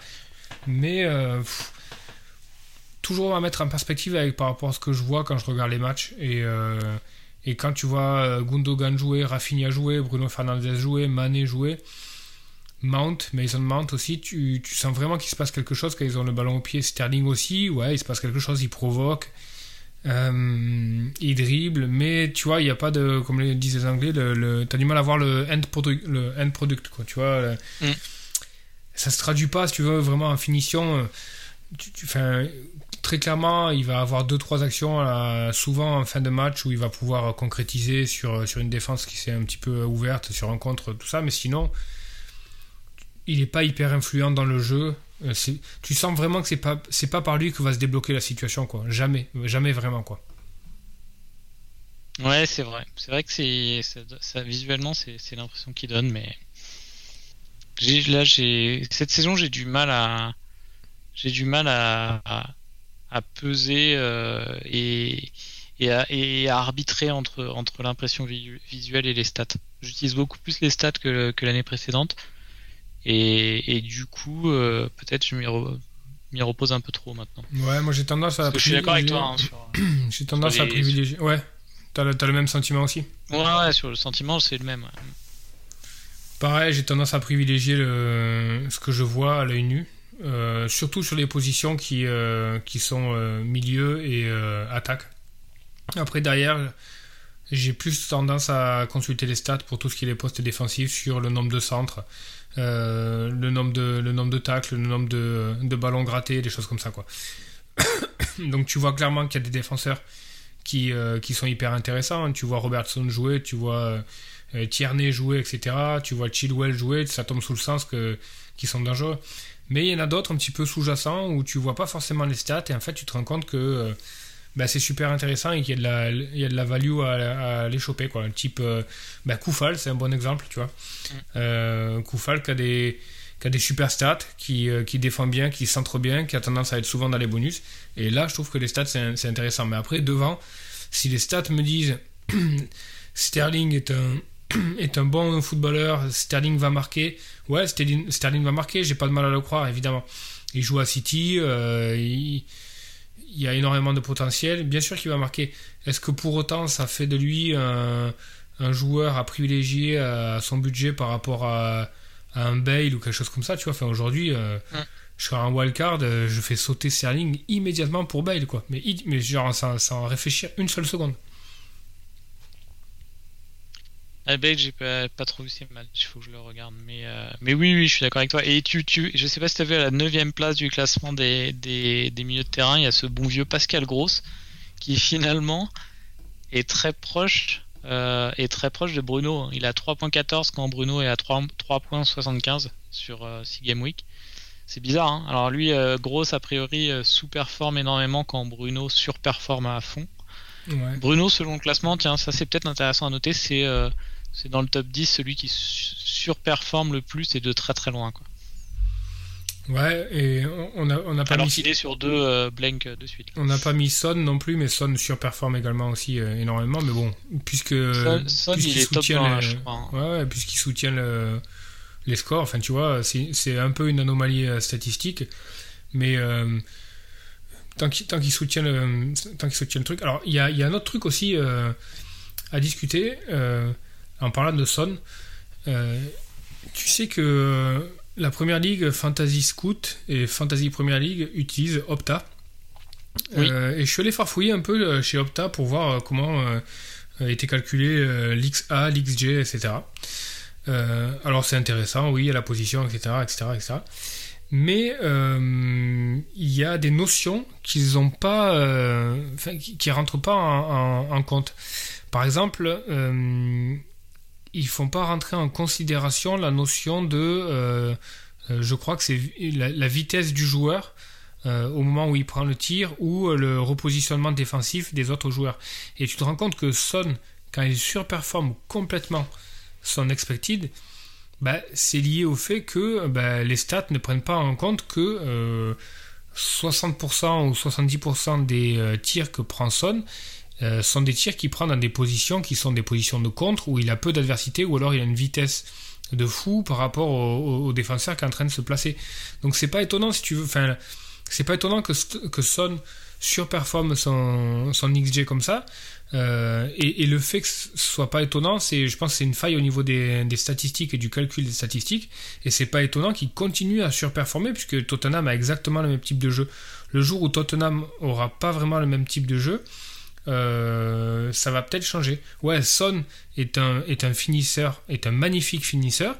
mais pff, toujours à mettre en perspective avec par rapport à ce que je vois quand je regarde les matchs et et quand tu vois euh, Gundogan jouer, Rafinha jouer, Bruno Fernandes jouer, Mané jouer, Mount, Mason Mount aussi, tu, tu sens vraiment qu'il se passe quelque chose quand ils ont le ballon au pied. Sterling aussi, ouais, il se passe quelque chose, il provoque, euh, il dribble, mais tu vois, il n'y a pas de, comme le disent les Anglais, le, le, t'as du mal à voir le end product, le end product quoi, tu vois. le- Mm. Ça se traduit pas, si tu veux, vraiment en finition. euh, Tu, tu, très clairement, il va avoir deux trois actions euh, souvent en fin de match où il va pouvoir concrétiser sur, sur une défense qui s'est un petit peu ouverte sur un contre, tout ça. Mais sinon, il est pas hyper influent dans le jeu. Euh, tu sens vraiment que c'est pas c'est pas par lui que va se débloquer la situation quoi. Jamais, jamais vraiment quoi. Ouais, c'est vrai. C'est vrai que c'est ça, visuellement c'est l'impression qu'il donne, mais là j'ai cette saison j'ai du mal à j'ai du mal à, peser euh, et et à, et à, arbitrer entre entre l'impression visuelle et les stats. J'utilise beaucoup plus les stats que, que l'année précédente et, et, du coup euh, peut-être je m'y repose un peu trop maintenant. Ouais, moi j'ai tendance à. Je suis d'accord avec toi. Hein, j'ai tendance à privilégier. Ouais, t'as le, as le même sentiment aussi. Ouais, ouais, sur le sentiment c'est le même. Pareil, j'ai tendance à privilégier le, ce que je vois à l'œil nu, euh, surtout sur les positions qui, euh, qui sont euh, milieu et attaque. Après, derrière, j'ai plus tendance à consulter les stats pour tout ce qui est les postes défensifs sur le nombre de centres, le, nombre de, le nombre de tacles, le nombre de, de ballons grattés, des choses comme ça. Quoi. Donc tu vois clairement qu'il y a des défenseurs qui, qui sont hyper intéressants. Tu vois Robertson jouer, tu vois Tierney jouer, etc. Tu vois Chilwell jouer, ça tombe sous le sens que qui sont dangereux. Mais il y en a d'autres un petit peu sous-jacents où tu vois pas forcément les stats et en fait tu te rends compte que euh, bah, c'est super intéressant et qu'il y, a de la, il y a de la value à, à les choper. Quoi. Le type euh, bah, Koufal, c'est un bon exemple, tu vois. Mm. Koufal qui a des qui a des super stats, qui, qui défend bien, qui centre bien, qui a tendance à être souvent dans les bonus. Et là, je trouve que les stats, c'est intéressant. Mais après, devant, si les stats me disent Sterling est un, est un bon footballeur, Sterling va marquer. Ouais, Sterling, va marquer, j'ai pas de mal à le croire, évidemment. Il joue à City, euh, il, y a énormément de potentiel. Bien sûr qu'il va marquer. Est-ce que pour autant ça fait de lui un, joueur à privilégier à son budget par rapport à, un Bale ou quelque chose comme ça Tu vois, enfin, aujourd'hui, euh, je serai un wildcard, euh, je fais sauter Sterling immédiatement pour Bale, quoi. Mais, mais genre sans, sans réfléchir une seule seconde. Bale, j'ai pas, pas trop vu ces matchs, il faut que je le regarde. Mais, euh, mais oui, oui, je suis d'accord avec toi. Et tu, tu, je sais pas si tu as vu à la 9 place du classement des, des, des, milieux de terrain, il y a ce bon vieux Pascal Gross qui finalement est très proche euh, est très proche de Bruno. Il a 3.14 quand Bruno est à 3.75 sur 6 euh, Game Week. C'est bizarre. Hein Alors lui, euh, Gross a priori sous-performe énormément quand Bruno surperforme à fond. Bruno, selon le classement, tiens, ça c'est peut-être intéressant à noter, c'est c'est dans le top 10 celui qui surperforme le plus et de très très loin. Quoi. Ouais, et on n'a on a pas Alors qu'il est sur deux euh, blanks de suite. On n'a pas mis Son non plus, mais Son surperforme également aussi euh, énormément. Mais bon, puisque. Son, il est soutient top hein. Ouais, puisqu'il soutient les scores, enfin tu vois, c'est un peu une anomalie euh, statistique. Mais. tant qu'il soutient, le, soutient le truc. Alors, il y a, y a, un autre truc aussi à discuter en parlant de Son, euh, tu sais que la première ligue Fantasy Scout et Fantasy Première League utilisent Opta. Euh, et je suis allé farfouiller un peu euh, chez Opta pour voir comment était calculé l'XA, l'XG, etc. alors c'est intéressant, oui, il y a la position, etc. etc., etc. Mais il y a des notions qui ne pas, qui, rentrent pas en compte. Par exemple, ils font pas rentrer en considération la notion de, euh, euh, je crois que c'est la, vitesse du joueur euh, au moment où il prend le tir ou le repositionnement défensif des autres joueurs. Et tu te rends compte que Son, quand il surperforme complètement son expected, bah, c'est lié au fait que bah, les stats ne prennent pas en compte que 60% ou 70% des tirs que prend Son euh, sont des tirs qu'il prend dans des positions qui sont des positions de contre où il a peu d'adversité ou alors il a une vitesse de fou par rapport au, défenseur qui est en train de se placer. Donc c'est pas étonnant si tu veux, enfin c'est pas étonnant que, que Son surperforme son, son XG comme ça. Euh, et, le fait que ce soit pas étonnant, c'est, je pense, c'est une faille au niveau des, des, statistiques et du calcul des statistiques. Et c'est pas étonnant qu'il continue à surperformer puisque Tottenham a exactement le même type de jeu. Le jour où Tottenham aura pas vraiment le même type de jeu, euh, ça va peut-être changer. Ouais, Son est un, finisseur, est un magnifique finisseur,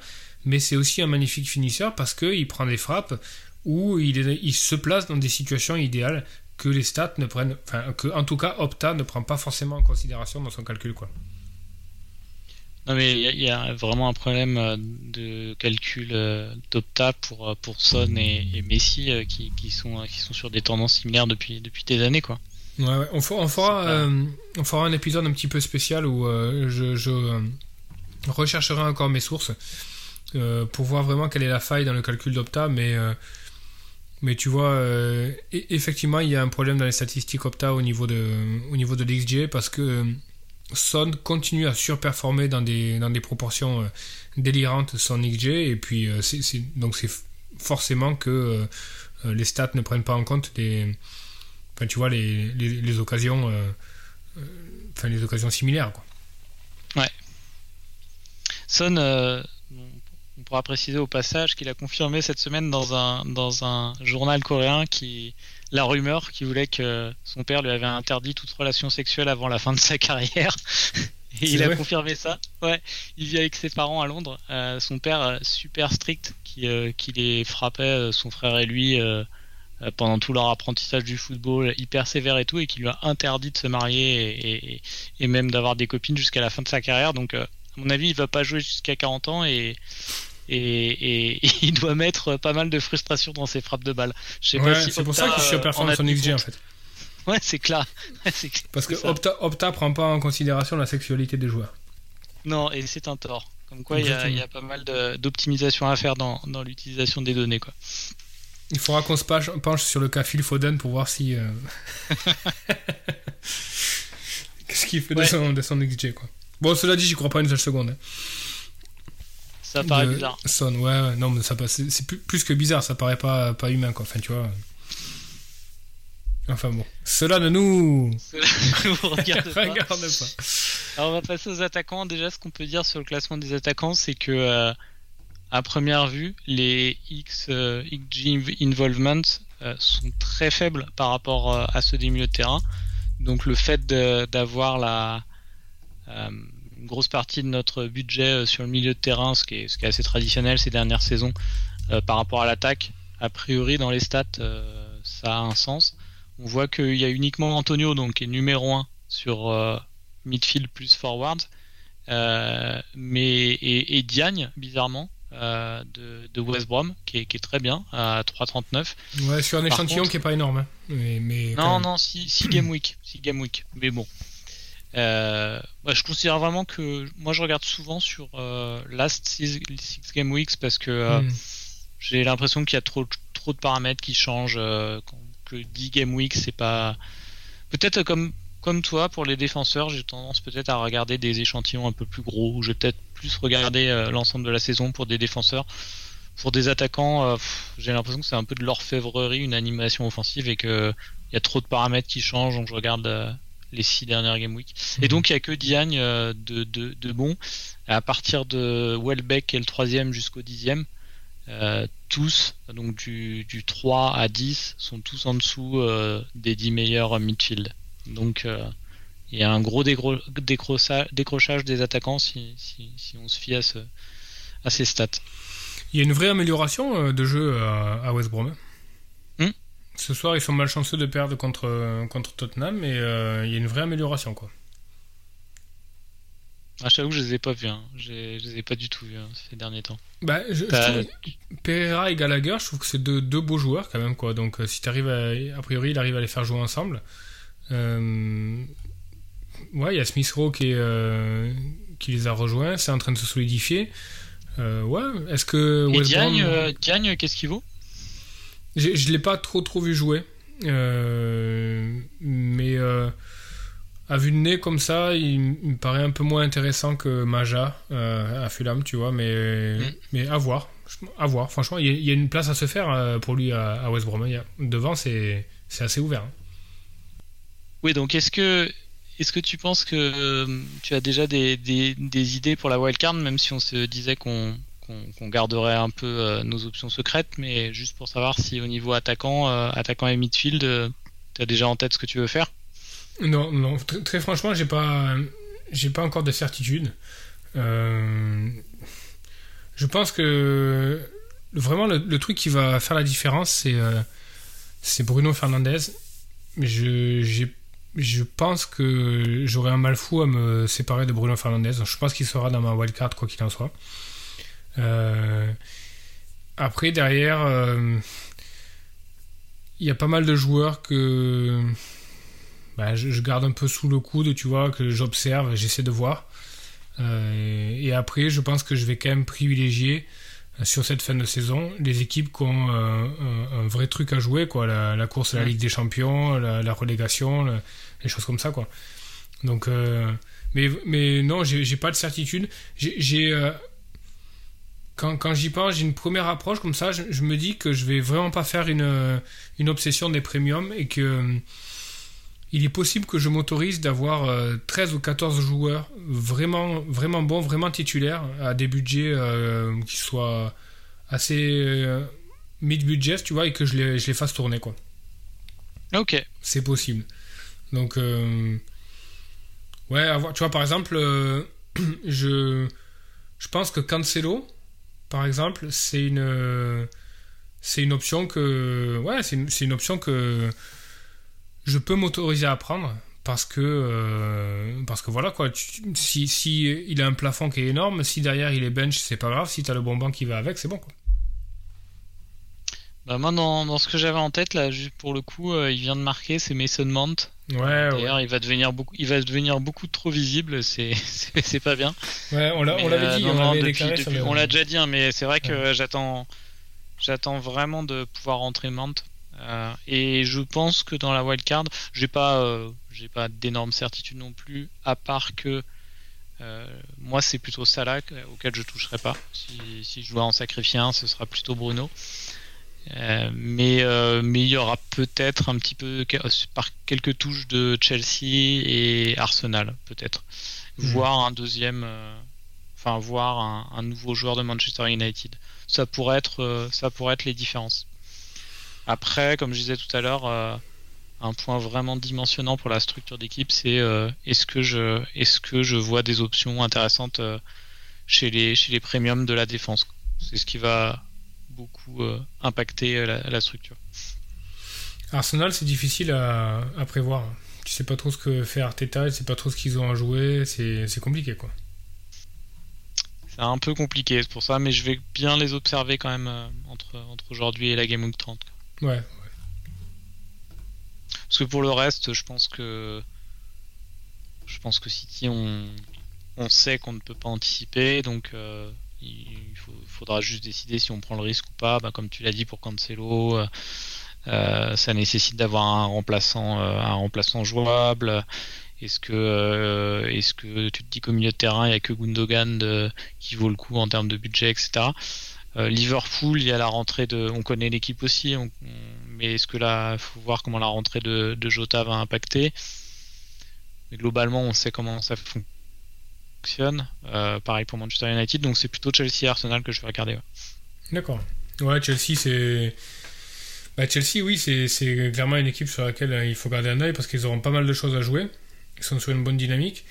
mais c'est aussi un magnifique finisseur parce qu'il prend des frappes où il, se place dans des situations idéales que les stats ne prennent, enfin, que en tout cas Opta ne prend pas forcément en considération dans son calcul, quoi. Non mais il y, a vraiment un problème euh, de calcul euh, d'Opta pour pour Son et, Messi qui, qui, sont qui sont sur des tendances similaires depuis depuis des années quoi. Ouais, On, fera, on, fera, on fera un épisode un petit peu spécial où je, je rechercherai encore mes sources pour voir vraiment quelle est la faille dans le calcul d'Opta, mais mais tu vois, euh, effectivement, il y a un problème dans les statistiques Opta au niveau de, au niveau de l'XG parce que euh, Son continue à surperformer dans des, dans des proportions euh, délirantes son XG et puis c'est, donc c'est forcément que les stats ne prennent pas en compte des, enfin, tu vois, les, les, les occasions, enfin, les occasions similaires. Quoi. Ouais. Son on pourra préciser au passage qu'il a confirmé cette semaine dans un, dans un journal coréen qui la rumeur qui voulait que son père lui avait interdit toute relation sexuelle avant la fin de sa carrière. Et il a confirmé ça. Ouais, il vit avec ses parents à Londres. Euh, son père euh, super strict qui, euh, qui les frappait, son frère et lui, pendant tout leur apprentissage du football, hyper sévère et tout, et qui lui a interdit de se marier et, et même d'avoir des copines jusqu'à la fin de sa carrière. Donc à mon avis, il va pas jouer jusqu'à 40 ans et, et, il doit mettre pas mal de frustration dans ses frappes de balles. c'est pour ça qu'il surperforme son XG en fait. Ouais, c'est clair. Parce que Opta, Opta prend pas en considération la sexualité des joueurs. Non, et c'est un tort. Comme quoi, il y, a pas mal d'optimisation à faire dans, l'utilisation des données. Quoi. Il faudra qu'on se penche sur le cas Phil Foden pour voir si. Euh, qu'est-ce qu'il fait de, son, de, son, XG, quoi. Bon, cela dit, j'y crois pas une seule seconde. Hein. Ça paraît bizarre. Son, ouais, non, mais ça c'est plus, que bizarre, ça paraît pas, pas humain, quoi. Enfin, tu vois. Enfin bon, cela ne nous, nous regarde, pas. Alors on va passer aux attaquants. Déjà, ce qu'on peut dire sur le classement des attaquants, c'est que euh, à première vue, les X, euh, XG involvement euh, sont très faibles par rapport à ceux des milieux de terrain. Donc le fait d'avoir la une grosse partie de notre budget euh, sur le milieu de terrain, ce qui est, ce qui est assez traditionnel ces dernières saisons euh, par rapport à l'attaque. A priori, dans les stats, euh, ça a un sens. On voit qu'il y a uniquement Antonio, donc qui est numéro 1 sur midfield plus forward, mais et, Diagne, bizarrement, de, West Brom, qui est, très bien à 3,39. Ouais, sur un échantillon qui est pas énorme. Hein. Mais, non, non, 6 game week, 6 game week. Mais bon, euh, je considère vraiment que moi je regarde souvent sur euh, Last six, Game Weeks parce que euh, hmm. j'ai l'impression qu'il y a trop, trop de paramètres qui changent, que 10 Game Weeks c'est pas. Peut-être comme, comme toi pour les défenseurs, j'ai tendance peut-être à regarder des échantillons un peu plus gros, ou je vais peut-être plus regarder l'ensemble de la saison pour des défenseurs. Pour des attaquants, j'ai l'impression que c'est un peu de l'orfèvrerie, une animation offensive et que il y a trop de paramètres qui changent, donc je regarde les six dernières Game Week. Et mhm. donc il n'y a que Diagne euh, de, de, de, bon. À partir de Welbeck qui est le troisième jusqu'au dixième, euh, tous, donc du, du 3 à 10, sont tous en dessous euh, des 10 meilleurs midfield. Donc il y a un gros décrochage des attaquants si, si, si, on se fie à, ce, à ces stats. Il y a une vraie amélioration de jeu à, West Brom. Hein. Ce soir, ils sont malchanceux de perdre contre, contre Tottenham, mais euh, il y a une vraie amélioration. quoi. Ah, j'avoue que je les ai pas vus. Hein. Je les ai pas du tout vus hein, ces derniers temps. Bah, je, Pereira et Gallagher, je trouve que c'est deux, deux, beaux joueurs quand même. quoi. Donc, euh, si tu arrives à, a priori, il arrive à les faire jouer ensemble. Euh, ouais, il y a Smith Rowe qui, qui les a rejoints. C'est en train de se solidifier. ouais, est-ce que. Et Diagne qu'est-ce qu'il vaut? Je ne l'ai pas trop trop vu jouer. Euh, mais euh, à vue de nez comme ça, il, me paraît un peu moins intéressant que Maja euh, à Fulham, tu vois. Mais, mm. mais à voir. À voir. Franchement, il y, a une place à se faire pour lui à, West Brom. devant, c'est assez ouvert. Hein. Oui, donc est-ce que est-ce que tu penses que tu as déjà des, idées pour la wildcard, même si on se disait qu'on garderait un peu euh, nos options secrètes, mais juste pour savoir si au niveau attaquant, euh, attaquant et midfield, euh, tu as déjà en tête ce que tu veux faire? Non, très, franchement, j'ai pas, j'ai pas encore de certitude. je pense que vraiment le, truc qui va faire la différence, c'est c'est Bruno Fernandez. Je, je pense que j'aurais un mal fou à me séparer de Bruno Fernandez. Je pense qu'il sera dans ma wildcard quoi qu'il en soit. Euh, après, derrière, euh, il y a pas mal de joueurs que bah, je, garde un peu sous le coude, tu vois, que j'observe, j'essaie de voir. Euh, et après, je pense que je vais quand même privilégier sur cette fin de saison les équipes qui ont un, vrai truc à jouer, quoi, la, course à la Ligue des Champions, la, relégation, les choses comme ça, quoi. Donc, mais, mais non, j'ai pas de certitude. J'ai quand, quand j'y pense, j'ai une première approche comme ça, je, me dis que je vais vraiment pas faire une, une obsession des premiums et que euh, il est possible que je m'autorise d'avoir 13 euh, ou 14 joueurs vraiment, vraiment bons, vraiment titulaires, à des budgets euh, qui soient assez mid-budget, tu vois, et que je les, je les fasse tourner, quoi. Ok. C'est possible. Donc, ouais, avoir, tu vois, par exemple, je, je pense que Cancelo, par exemple, c'est une c'est une option que ouais, c'est une, une, option que je peux m'autoriser à prendre parce que euh, parce que voilà quoi, si, si il a un plafond qui est énorme, si derrière il est bench, c'est pas grave, si tu as le bon banc qui va avec, c'est bon quoi. Bah moi dans, dans ce que j'avais en tête là, juste pour le coup, euh, il vient de marquer, c'est Mason Mount. Ouais, D'ailleurs, il va devenir beaucoup, il va devenir beaucoup trop visible. C'est, c'est pas bien. Ouais, on l'avait dit, on, avait on l'a déjà dit, hein, mais c'est vrai que j'attends, j'attends vraiment de pouvoir rentrer Mant. Euh, et je pense que dans la wildcard, j'ai pas, euh, j'ai pas d'énormes certitudes non plus, à part que euh, moi c'est plutôt Salah auquel je toucherai pas. Si, si je dois en sacrifier un, ce sera plutôt Bruno. Mais mais il y aura peut-être un petit peu par quelques touches de Chelsea et Arsenal peut-être mhm. voir un deuxième enfin voir un, nouveau joueur de Manchester United ça pourrait être ça pourrait être les différences après comme je disais tout à l'heure un point vraiment dimensionnant pour la structure d'équipe c'est est-ce que je est-ce que je vois des options intéressantes chez les chez les premiums de la défense? C'est ce qui va beaucoup euh, impacté euh, la, structure. Arsenal, c'est difficile à, prévoir. Tu sais pas trop ce que fait Arteta, tu sais pas trop ce qu'ils ont à jouer, c'est compliqué quoi. C'est un peu compliqué, c'est pour ça, mais je vais bien les observer quand même euh, entre, entre aujourd'hui et la Game Week 30. Ouais, ouais. Parce que pour le reste, je pense que je pense que City, on, on sait qu'on ne peut pas anticiper, donc il faudra juste décider si on prend le risque ou pas. Bah, comme tu l'as dit pour Cancelo, euh, euh, ça nécessite d'avoir un remplaçant, euh, un remplaçant jouable. Est-ce que, est-ce que tu te dis qu'au milieu de terrain, il n'y a que Gundogan qui vaut le coup en termes de budget, etc. Liverpool, il y a la rentrée de. On connaît l'équipe aussi, mais est-ce que là, il faut voir comment la rentrée de, Jota va impacter? Mais globalement, on sait comment ça fonctionne euh, pareil pour Manchester United, donc c'est plutôt Chelsea Arsenal que je vais regarder. D'accord. Ouais, Chelsea, c'est. Bah, Chelsea, oui, c'est clairement une équipe sur laquelle euh, il faut garder un œil parce qu'ils auront pas mal de choses à jouer. Ils sont sur une bonne dynamique.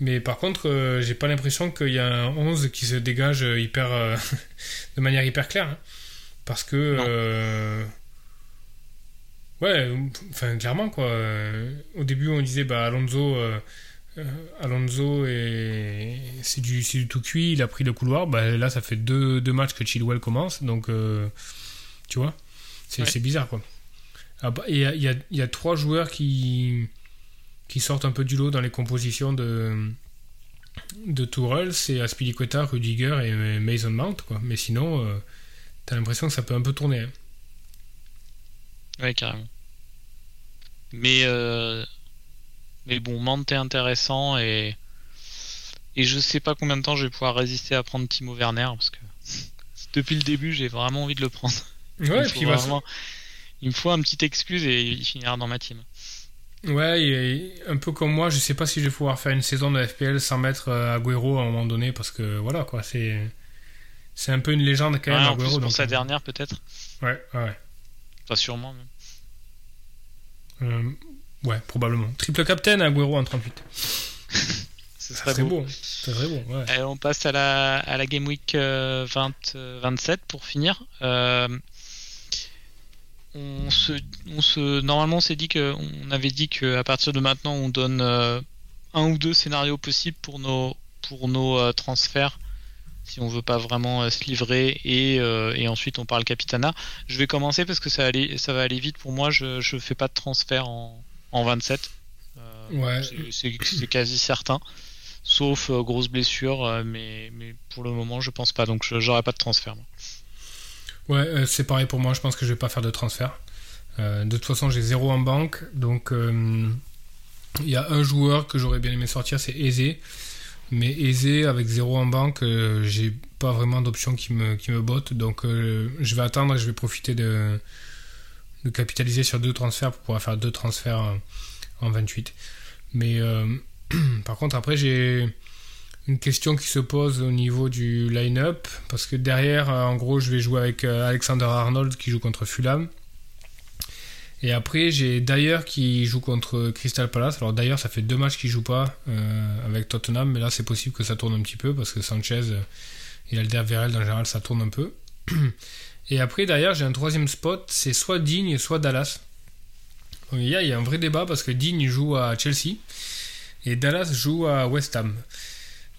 Mais par contre, euh, j'ai pas l'impression qu'il y a un 11 qui se dégage hyper, de manière hyper claire. Hein. Parce que. ouais, enfin, clairement, quoi. Au début, on disait, bah, Alonso euh, Alonso et c'est du, du, tout cuit, il a pris le couloir. Bah, là, ça fait deux, deux matchs que Chilwell commence, donc euh, tu vois, c'est bizarre quoi. Ah, bah, il y, a, y, a, trois joueurs qui, qui sortent un peu du lot dans les compositions de, de Tourelle c'est Aspilicueta, Rudiger et Mason Mount quoi. Mais sinon, euh, t'as l'impression que ça peut un peu tourner. Hein. Ouais, carrément. Mais mais bon, Mante est intéressant et et je sais pas combien de temps je vais pouvoir résister à prendre Timo Werner parce que depuis le début j'ai vraiment envie de le prendre. Ouais, il, me vraiment... il me faut un petit excuse et il finira dans ma team. Ouais, un peu comme moi, je sais pas si je vais pouvoir faire une saison de FPL sans mettre euh, Agüero à un moment donné parce que voilà quoi, c'est c'est un peu une légende quand même Agüero. pour sa euh, dernière peut-être. Ouais, ouais. Pas sûrement même. Euh, Ouais, probablement. Triple captain, Agüero en 38. Ce serait beau. Ça serait bon, ouais. on passe à la, à la Game Week 20, euh, 27 euh, pour finir. Euh, on se, on se, normalement, on s'est dit que, on avait dit qu'à partir de maintenant, on donne euh, un ou deux scénarios possibles pour nos, pour nos euh, transferts, si on veut pas vraiment euh, se livrer, et, et, ensuite on parle Capitana. Je vais commencer parce que ça, va aller vite pour moi. Je, je fais pas de transfert en, en 27. ouais. C'est quasi certain. Sauf grosse blessure, mais, mais pour le moment, je pense pas. Donc, j'aurai pas de transfert. Moi. Ouais, euh, c'est pareil pour moi. Je pense que je vais pas faire de transfert. Euh, de toute façon, j'ai zéro en banque. Donc, euh, il y a un joueur que j'aurais bien aimé sortir, c'est Aizé. Mais Aizé, avec zéro en banque, j'ai pas vraiment d'option qui me, qui me botte. Donc, je vais attendre et je vais profiter de, de capitaliser sur deux transferts pour pouvoir faire deux transferts en 28. Mais par contre, après, j'ai une question qui se pose au niveau du line-up, parce que derrière, euh, en gros, je vais jouer avec euh, Alexander Arnold qui joue contre Fulham. Et après, j'ai Dyer qui joue contre Crystal Palace. Alors d'ailleurs, ça fait deux matchs qu'il joue pas euh, avec Tottenham, mais là, c'est possible que ça tourne un petit peu, parce que Sanchez et Alderweireld, en général, ça tourne un peu. Et après, derrière, j'ai un troisième spot, c'est soit Digne, soit Dallas. Donc, a, il y a un vrai débat, parce que Digne joue à Chelsea, et Dallas joue à West Ham.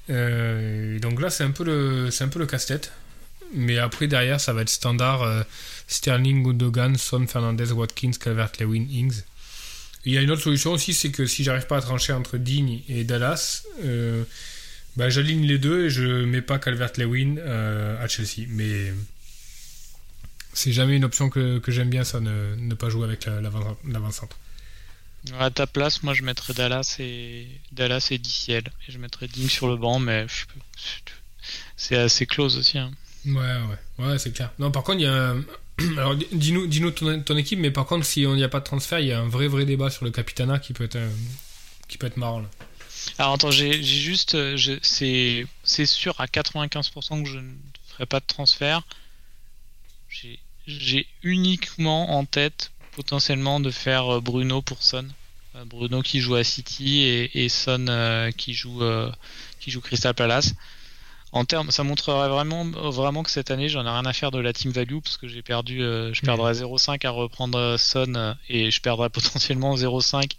Euh, donc là, c'est un peu le, c'est un peu le casse-tête. Mais après, derrière, ça va être standard euh, Sterling, Gundogan, Son, Fernandez, Watkins, Calvert-Lewin, Ings. Il y a une autre solution aussi, c'est que si j'arrive pas à trancher entre Digne et Dallas, euh, bah, j'aligne les deux et je mets pas Calvert-Lewin à Chelsea. Mais c'est jamais une option que, j'aime bien, ça, ne, ne, pas jouer avec l'avant-centre. À ta place, moi je mettrais Dallas et Dallas et DCL. Et je mettrais Ding sur le banc, mais c'est assez close aussi. Hein. Ouais, ouais, ouais, c'est clair. Non, par contre, il y a. Alors, dis-nous, dis-nous ton, équipe, mais par contre, si on n'y a pas de transfert, il y a un vrai, vrai débat sur le Capitana qui peut être, euh, qui peut être marrant. Là. Alors, attends, j'ai, juste. Euh, c'est, c'est sûr à 95% que je ne ferai pas de transfert. J'ai, j'ai uniquement en tête potentiellement de faire euh, Bruno pour Son. Euh, Bruno qui joue à City et, Son euh, qui joue qui joue Crystal Palace. En termes, ça montrerait vraiment, vraiment que cette année, j'en ai rien à faire de la team value parce que j'ai perdu, je perdrai 0,5 à reprendre Son et je perdrai potentiellement 0,5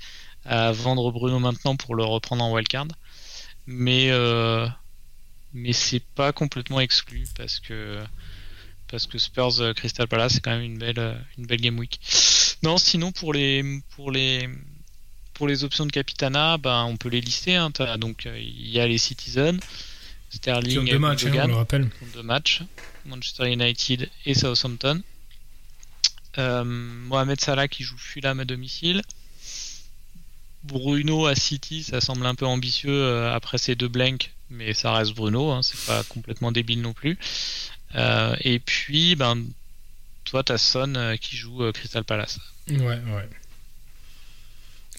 à vendre Bruno maintenant pour le reprendre en wildcard. Mais, mais c'est pas complètement exclu parce que parce que Spurs Crystal Palace c'est quand même une belle une belle game week. Non, sinon pour les pour les pour les options de Capitana, ben on peut les lister. Hein. Donc euh, il y a les Citizens, Sterling, deux matchs, hein, on le rappelle. Deux matchs, Manchester United et Southampton. Mohamed Salah qui joue Fulham à domicile. Bruno à City, ça semble un peu ambitieux après ces deux blanks, mais ça reste Bruno, hein, c'est pas complètement débile non plus. Euh, et puis, ben, toi, t'as Son euh, qui joue euh, Crystal Palace. Ouais, ouais.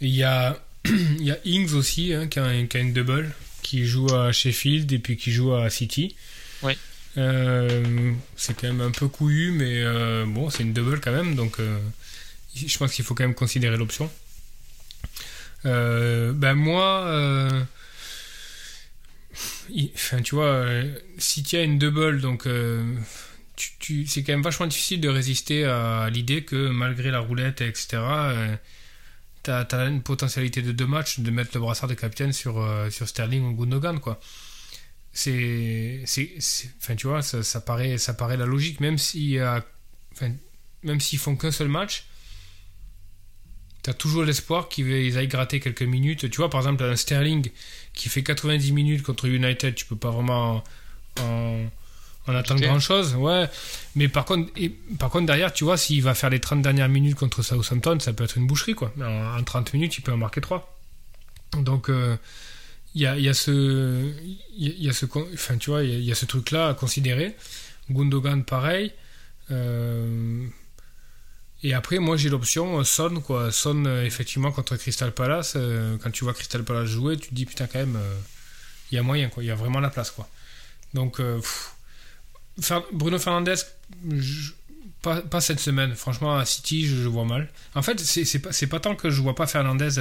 Il y a, il y a Ings aussi, hein, qui, a, une double, qui joue à Sheffield et puis qui joue à City. Oui. c'est quand même un peu couillu, mais bon, c'est une double quand même, donc je pense qu'il faut quand même considérer l'option. ben moi, enfin, tu vois, euh, si tu as une double, donc euh, c'est quand même vachement difficile de résister à l'idée que malgré la roulette, etc., tu as, une potentialité de deux matchs de mettre le brassard de capitaine sur, euh, sur Sterling ou Gundogan, quoi. C'est, enfin, tu vois, ça, ça, paraît, ça paraît la logique, même si, même s'ils font qu'un seul match, T'as toujours l'espoir qu'ils aillent gratter quelques minutes. Tu vois, par exemple, un Sterling qui fait 90 minutes contre United, tu peux pas vraiment en, attendre grand chose. Ouais. Mais par contre, et, par contre derrière, tu vois, s'il va faire les 30 dernières minutes contre Southampton, ça peut être une boucherie, quoi. En, en 30 minutes, il peut en marquer 3. Donc, il euh, y, a, y, a, ce. Il y, a ce. Enfin, tu vois, il y, a ce truc-là à considérer. Gundogan, pareil. Euh, et après, moi, j'ai l'option euh, Son, quoi. Son, effectivement, contre Crystal Palace. Euh, quand tu vois Crystal Palace jouer, tu te dis, putain, quand même, il y a moyen, quoi. Il y a vraiment la place, quoi. Donc, Bruno Fernandez, pas, cette semaine. Franchement, à City, je, vois mal. En fait, c'est pas, pas tant que je vois pas Fernandez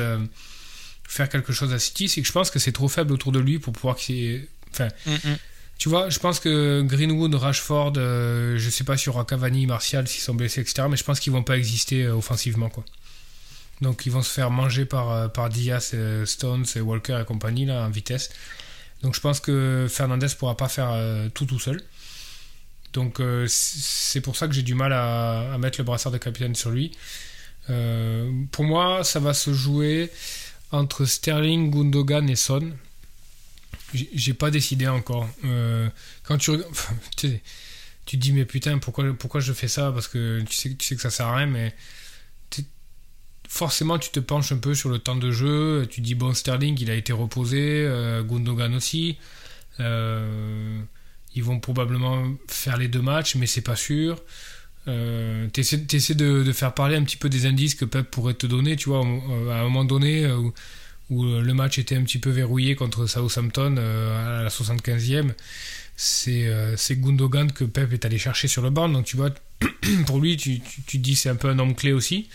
faire quelque chose à City, c'est que je pense que c'est trop faible autour de lui pour pouvoir qu'il. Enfin. tu vois, je pense que Greenwood, Rashford, euh, je sais pas sur Cavani, Martial, s'ils sont blessés, etc. Mais je pense qu'ils vont pas exister euh, offensivement, quoi. Donc ils vont se faire manger par, euh, par Diaz, Stones et Walker et compagnie, là, en vitesse. Donc je pense que Fernandez pourra pas faire tout tout seul. Donc c'est pour ça que j'ai du mal à, mettre le brassard de capitaine sur lui. pour moi, ça va se jouer entre Sterling, Gundogan et Son. J'ai pas décidé encore. Euh, quand tu, tu, te dis mais putain pourquoi pourquoi je fais ça? Parce que tu sais tu sais que ça sert à rien mais forcément tu te penches un peu sur le temps de jeu. Tu dis bon Sterling il a été reposé, euh, Gundogan aussi. Euh, ils vont probablement faire les deux matchs mais c'est pas sûr. Euh, t'essaies, de, faire parler un petit peu des indices que Pep pourrait te donner, tu vois, à un moment donné, où euh, le match était un petit peu verrouillé contre Southampton euh, à la 75e. Euh, c'est Gundogan que Pep est allé chercher sur le banc. Donc tu vois, pour lui, tu, dis c'est un peu un homme clé aussi.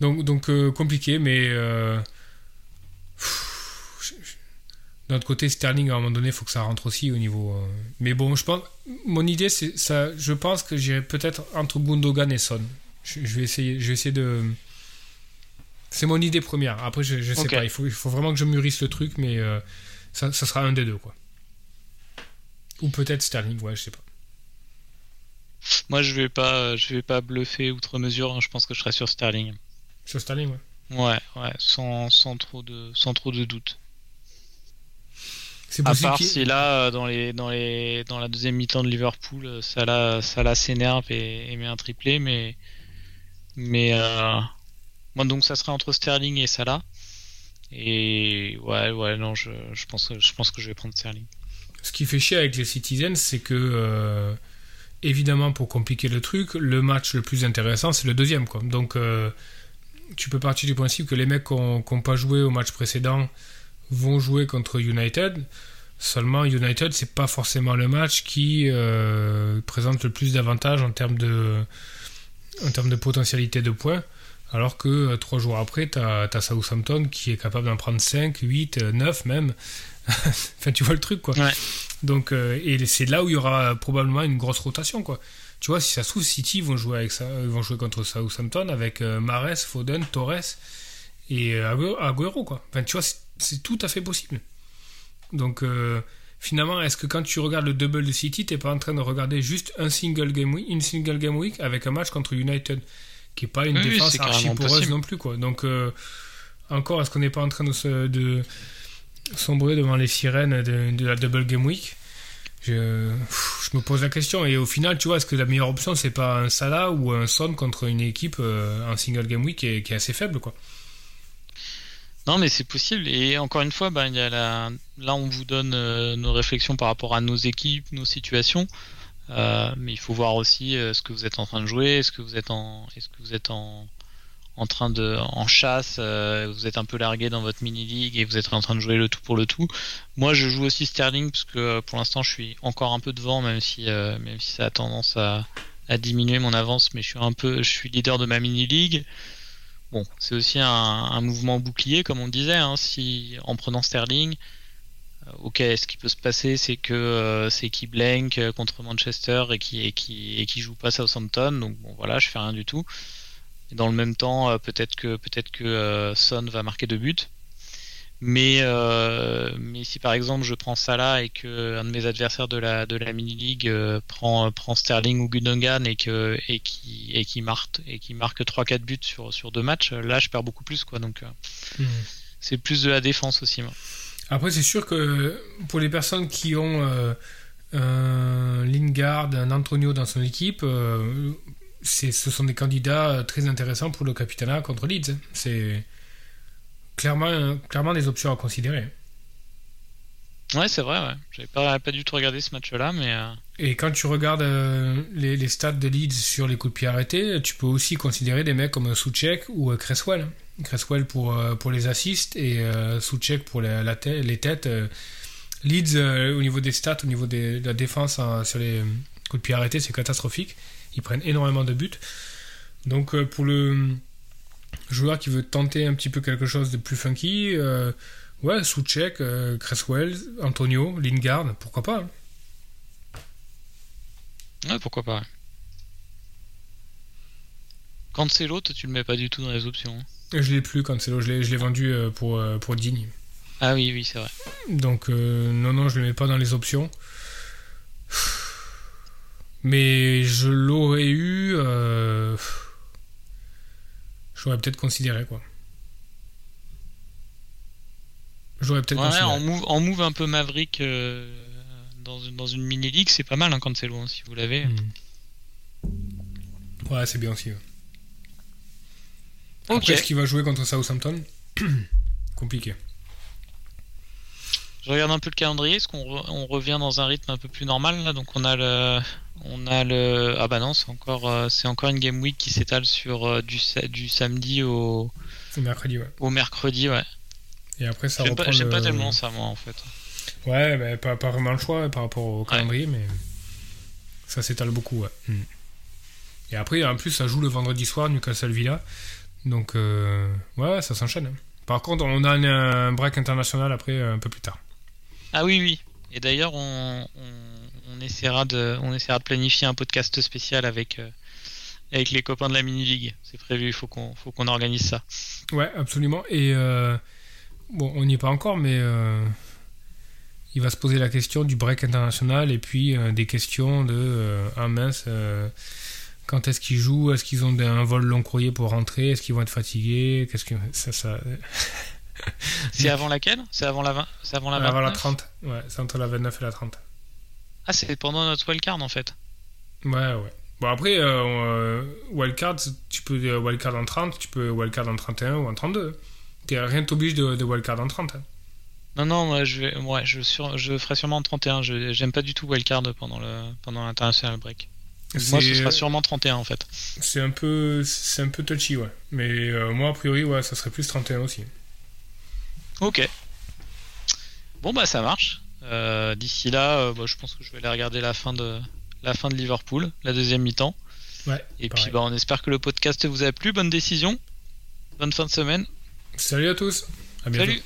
donc compliqué, mais d'un autre côté, Sterling, à un moment donné, il faut que ça rentre aussi au niveau. Mais bon, je pense, mon idée, c'est ça. Je pense que j'irai peut-être entre Gundogan et Son. Je, je, vais essayer, je vais essayer de, c'est mon idée première. Après, je, je sais pas. Il faut, il faut vraiment que je mûrisse le truc, mais euh, ça, ça, sera un des deux, quoi. Ou peut-être Sterling, ouais, je sais pas. Moi, je vais pas, je vais pas bluffer outre mesure. Hein. Je pense que je serai sur Sterling. Sur Sterling, ouais. Ouais, ouais, sans, sans trop de, sans trop de doute. C'est À part si là, dans les, dans les, dans la deuxième mi-temps de Liverpool, ça là, ça là s'énerve et, et, met un triplé, mais, mais. Euh, moi, donc, ça serait entre Sterling et Salah. Et ouais, ouais, non, je, je, pense, je pense que je vais prendre Sterling. Ce qui fait chier avec les Citizens, c'est que, euh, évidemment, pour compliquer le truc, le match le plus intéressant, c'est le deuxième. Quoi. Donc, euh, tu peux partir du principe que les mecs qui n'ont pas joué au match précédent vont jouer contre United. Seulement, United, c'est pas forcément le match qui euh, présente le plus d'avantages en termes de, en termes de potentialité de points. Alors que euh, trois jours après, tu as, Southampton qui est capable d'en prendre 5, 8, 9 même. enfin, tu vois le truc, quoi. Donc, euh, et c'est là où il y aura probablement une grosse rotation, quoi. Tu vois, si ça se trouve, City vont jouer, avec ça, vont jouer contre Southampton avec Mares, Foden, Torres et Aguero, quoi. Enfin, tu vois, c'est tout à fait possible. Donc, finalement, est-ce que quand tu regardes le double de City, t'es pas en train de regarder juste un single game week, une single game week avec un match contre United qui est pas une défense archi poreuse non plus quoi. Donc euh, encore, est-ce qu'on n'est pas en train de, de, sombrer devant les sirènes de, la double game week? Je, je, me pose la question et au final, tu vois, est-ce que la meilleure option c'est pas un Salah ou un Son contre une équipe euh, en single game week qui est, qui est, assez faible quoi? Non, mais c'est possible. Et encore une fois, ben, y a la... là, on vous donne euh, nos réflexions par rapport à nos équipes, nos situations. Euh, mais il faut voir aussi euh, ce que vous êtes en train de jouer, est-ce que vous êtes en, est-ce que vous êtes en, en train de, en chasse, vous êtes un peu largué dans votre mini league et vous êtes en train de jouer le tout pour le tout. Moi, je joue aussi Sterling parce que pour l'instant, je suis encore un peu devant, même si, même si ça a tendance à, à diminuer mon avance, mais je suis un peu, je suis leader de ma mini league. Bon, c'est aussi un, mouvement bouclier, comme on disait, hein, en prenant Sterling, euh, ok, ce qui peut se passer, c'est que euh, c'est qui blank euh, contre Manchester et qui et qui et qui joue pas Southampton. Donc bon, voilà, je fais rien du tout. Et dans le même temps, peut-être que peut-être que Son va marquer deux buts. Mais mais si par exemple je prends Salah et que un de mes adversaires de la de la mini league prend prend Sterling ou Gundogan et que et qui et qui marque et qui marque 3 4 buts sur sur deux matchs, là je perds beaucoup plus quoi. Donc mmh. c'est plus de la défense aussi moi. Après, c'est sûr que pour les personnes qui ont euh, un Lingard, un Antonio dans son équipe, euh, ce sont des candidats très intéressants pour le capitana contre Leeds. C'est clairement, clairement des options à considérer. Ouais, c'est vrai, ouais. J'avais pas, pas du tout regardé ce match-là, mais. Euh, Et quand tu regardes les, les, stats de Leeds sur les coups de pied arrêtés, tu peux aussi considérer des mecs comme Soucek ou Cresswell. Cresswell pour, euh, pour les assists et euh, Soucek pour la, les têtes. Euh, Leeds, au niveau des stats, au niveau de la défense hein, sur les coups de pied arrêtés, c'est catastrophique. Ils prennent énormément de buts. Donc pour le joueur qui veut tenter un petit peu quelque chose de plus funky, Ouais, Soucek, euh, Cresswell, Antonio, Lingard, pourquoi pas hein. Ouais, pourquoi pas. Cancelo, toi, tu le mets pas du tout dans les options. hein. Je l'ai plus, Cancelo, je l'ai je l'ai vendu euh, pour, euh, pour Digne. Ah oui, oui, c'est vrai. Donc, euh, non, non, je le mets pas dans les options. Mais je l'aurais eu. J'aurais peut-être considéré, quoi. J'aurais peut-être Ouais, considéré. en move, en move un peu maverick euh, dans, une- dans une mini-league, c'est pas mal, hein, Cancelo, hein, si vous l'avez. Hmm. Ouais, c'est bien aussi. ouais. Après, est-ce qu'il va jouer contre Southampton? Compliqué. Je regarde un peu le calendrier, est-ce qu'on re- on revient dans un rythme un peu plus normal là Donc on a le, on a le, ah bah non, c'est encore, euh, c'est encore une game week qui s'étale sur euh, du, sa- du samedi au, C'est mercredi, ouais. au mercredi, ouais. Et après, ça J'aime reprend pas, j'aime pas le- tellement ça moi en fait. Ouais, mais pas, pas vraiment le choix par rapport au calendrier, mais ça s'étale beaucoup, ouais. Hmm. Et après, en plus, ça joue le vendredi soir, Newcastle Villa. Donc, euh, ouais, ça s'enchaîne. hein. Par contre, on a un, un break international après, un peu plus tard. Ah oui, oui. Et d'ailleurs, on, on, essaiera de, on essaiera de planifier un podcast spécial avec, euh, avec les copains de la mini league. C'est prévu, il faut qu'on, organise ça. Ouais, absolument. Et euh, bon, on n'y est pas encore, mais euh, il va se poser la question du break international et puis des questions de ah mince, quand est-ce qu'ils jouent? Est-ce qu'ils ont un vol long courrier pour rentrer? Est-ce qu'ils vont être fatigués? Qu'est-ce que ça C'est avant laquelle? C'est avant la 20 C'est avant la avant la 29? 30 Ouais, c'est entre la 29 et la 30. Ah, c'est pendant notre wildcard en fait. Ouais, ouais. Bon après, euh, euh, wildcard, tu peux euh, wildcard en 30, tu peux wildcard en 31 ou en 32. T'es- Rien t'oblige de, de wildcard en 30. hein. Non, non, moi, je, vais, ouais, je, sur, je ferai sûrement 31. Je, j'aime pas du tout wildcard pendant le pendant l'international break. Moi, ce sera sûrement 31 en fait. C'est un peu, c'est un peu touchy, ouais. Mais euh, moi, a priori, ouais, ça serait plus 31 aussi. Ok. Bon bah ça marche. Euh, D'ici là, euh, bah, je pense que je vais aller regarder la fin de la fin de Liverpool, la deuxième mi-temps. Ouais. Et pareil. puis bah, on espère que le podcast vous a plu. Bonne décision. Bonne fin de semaine. Salut à tous. À bientôt. Salut.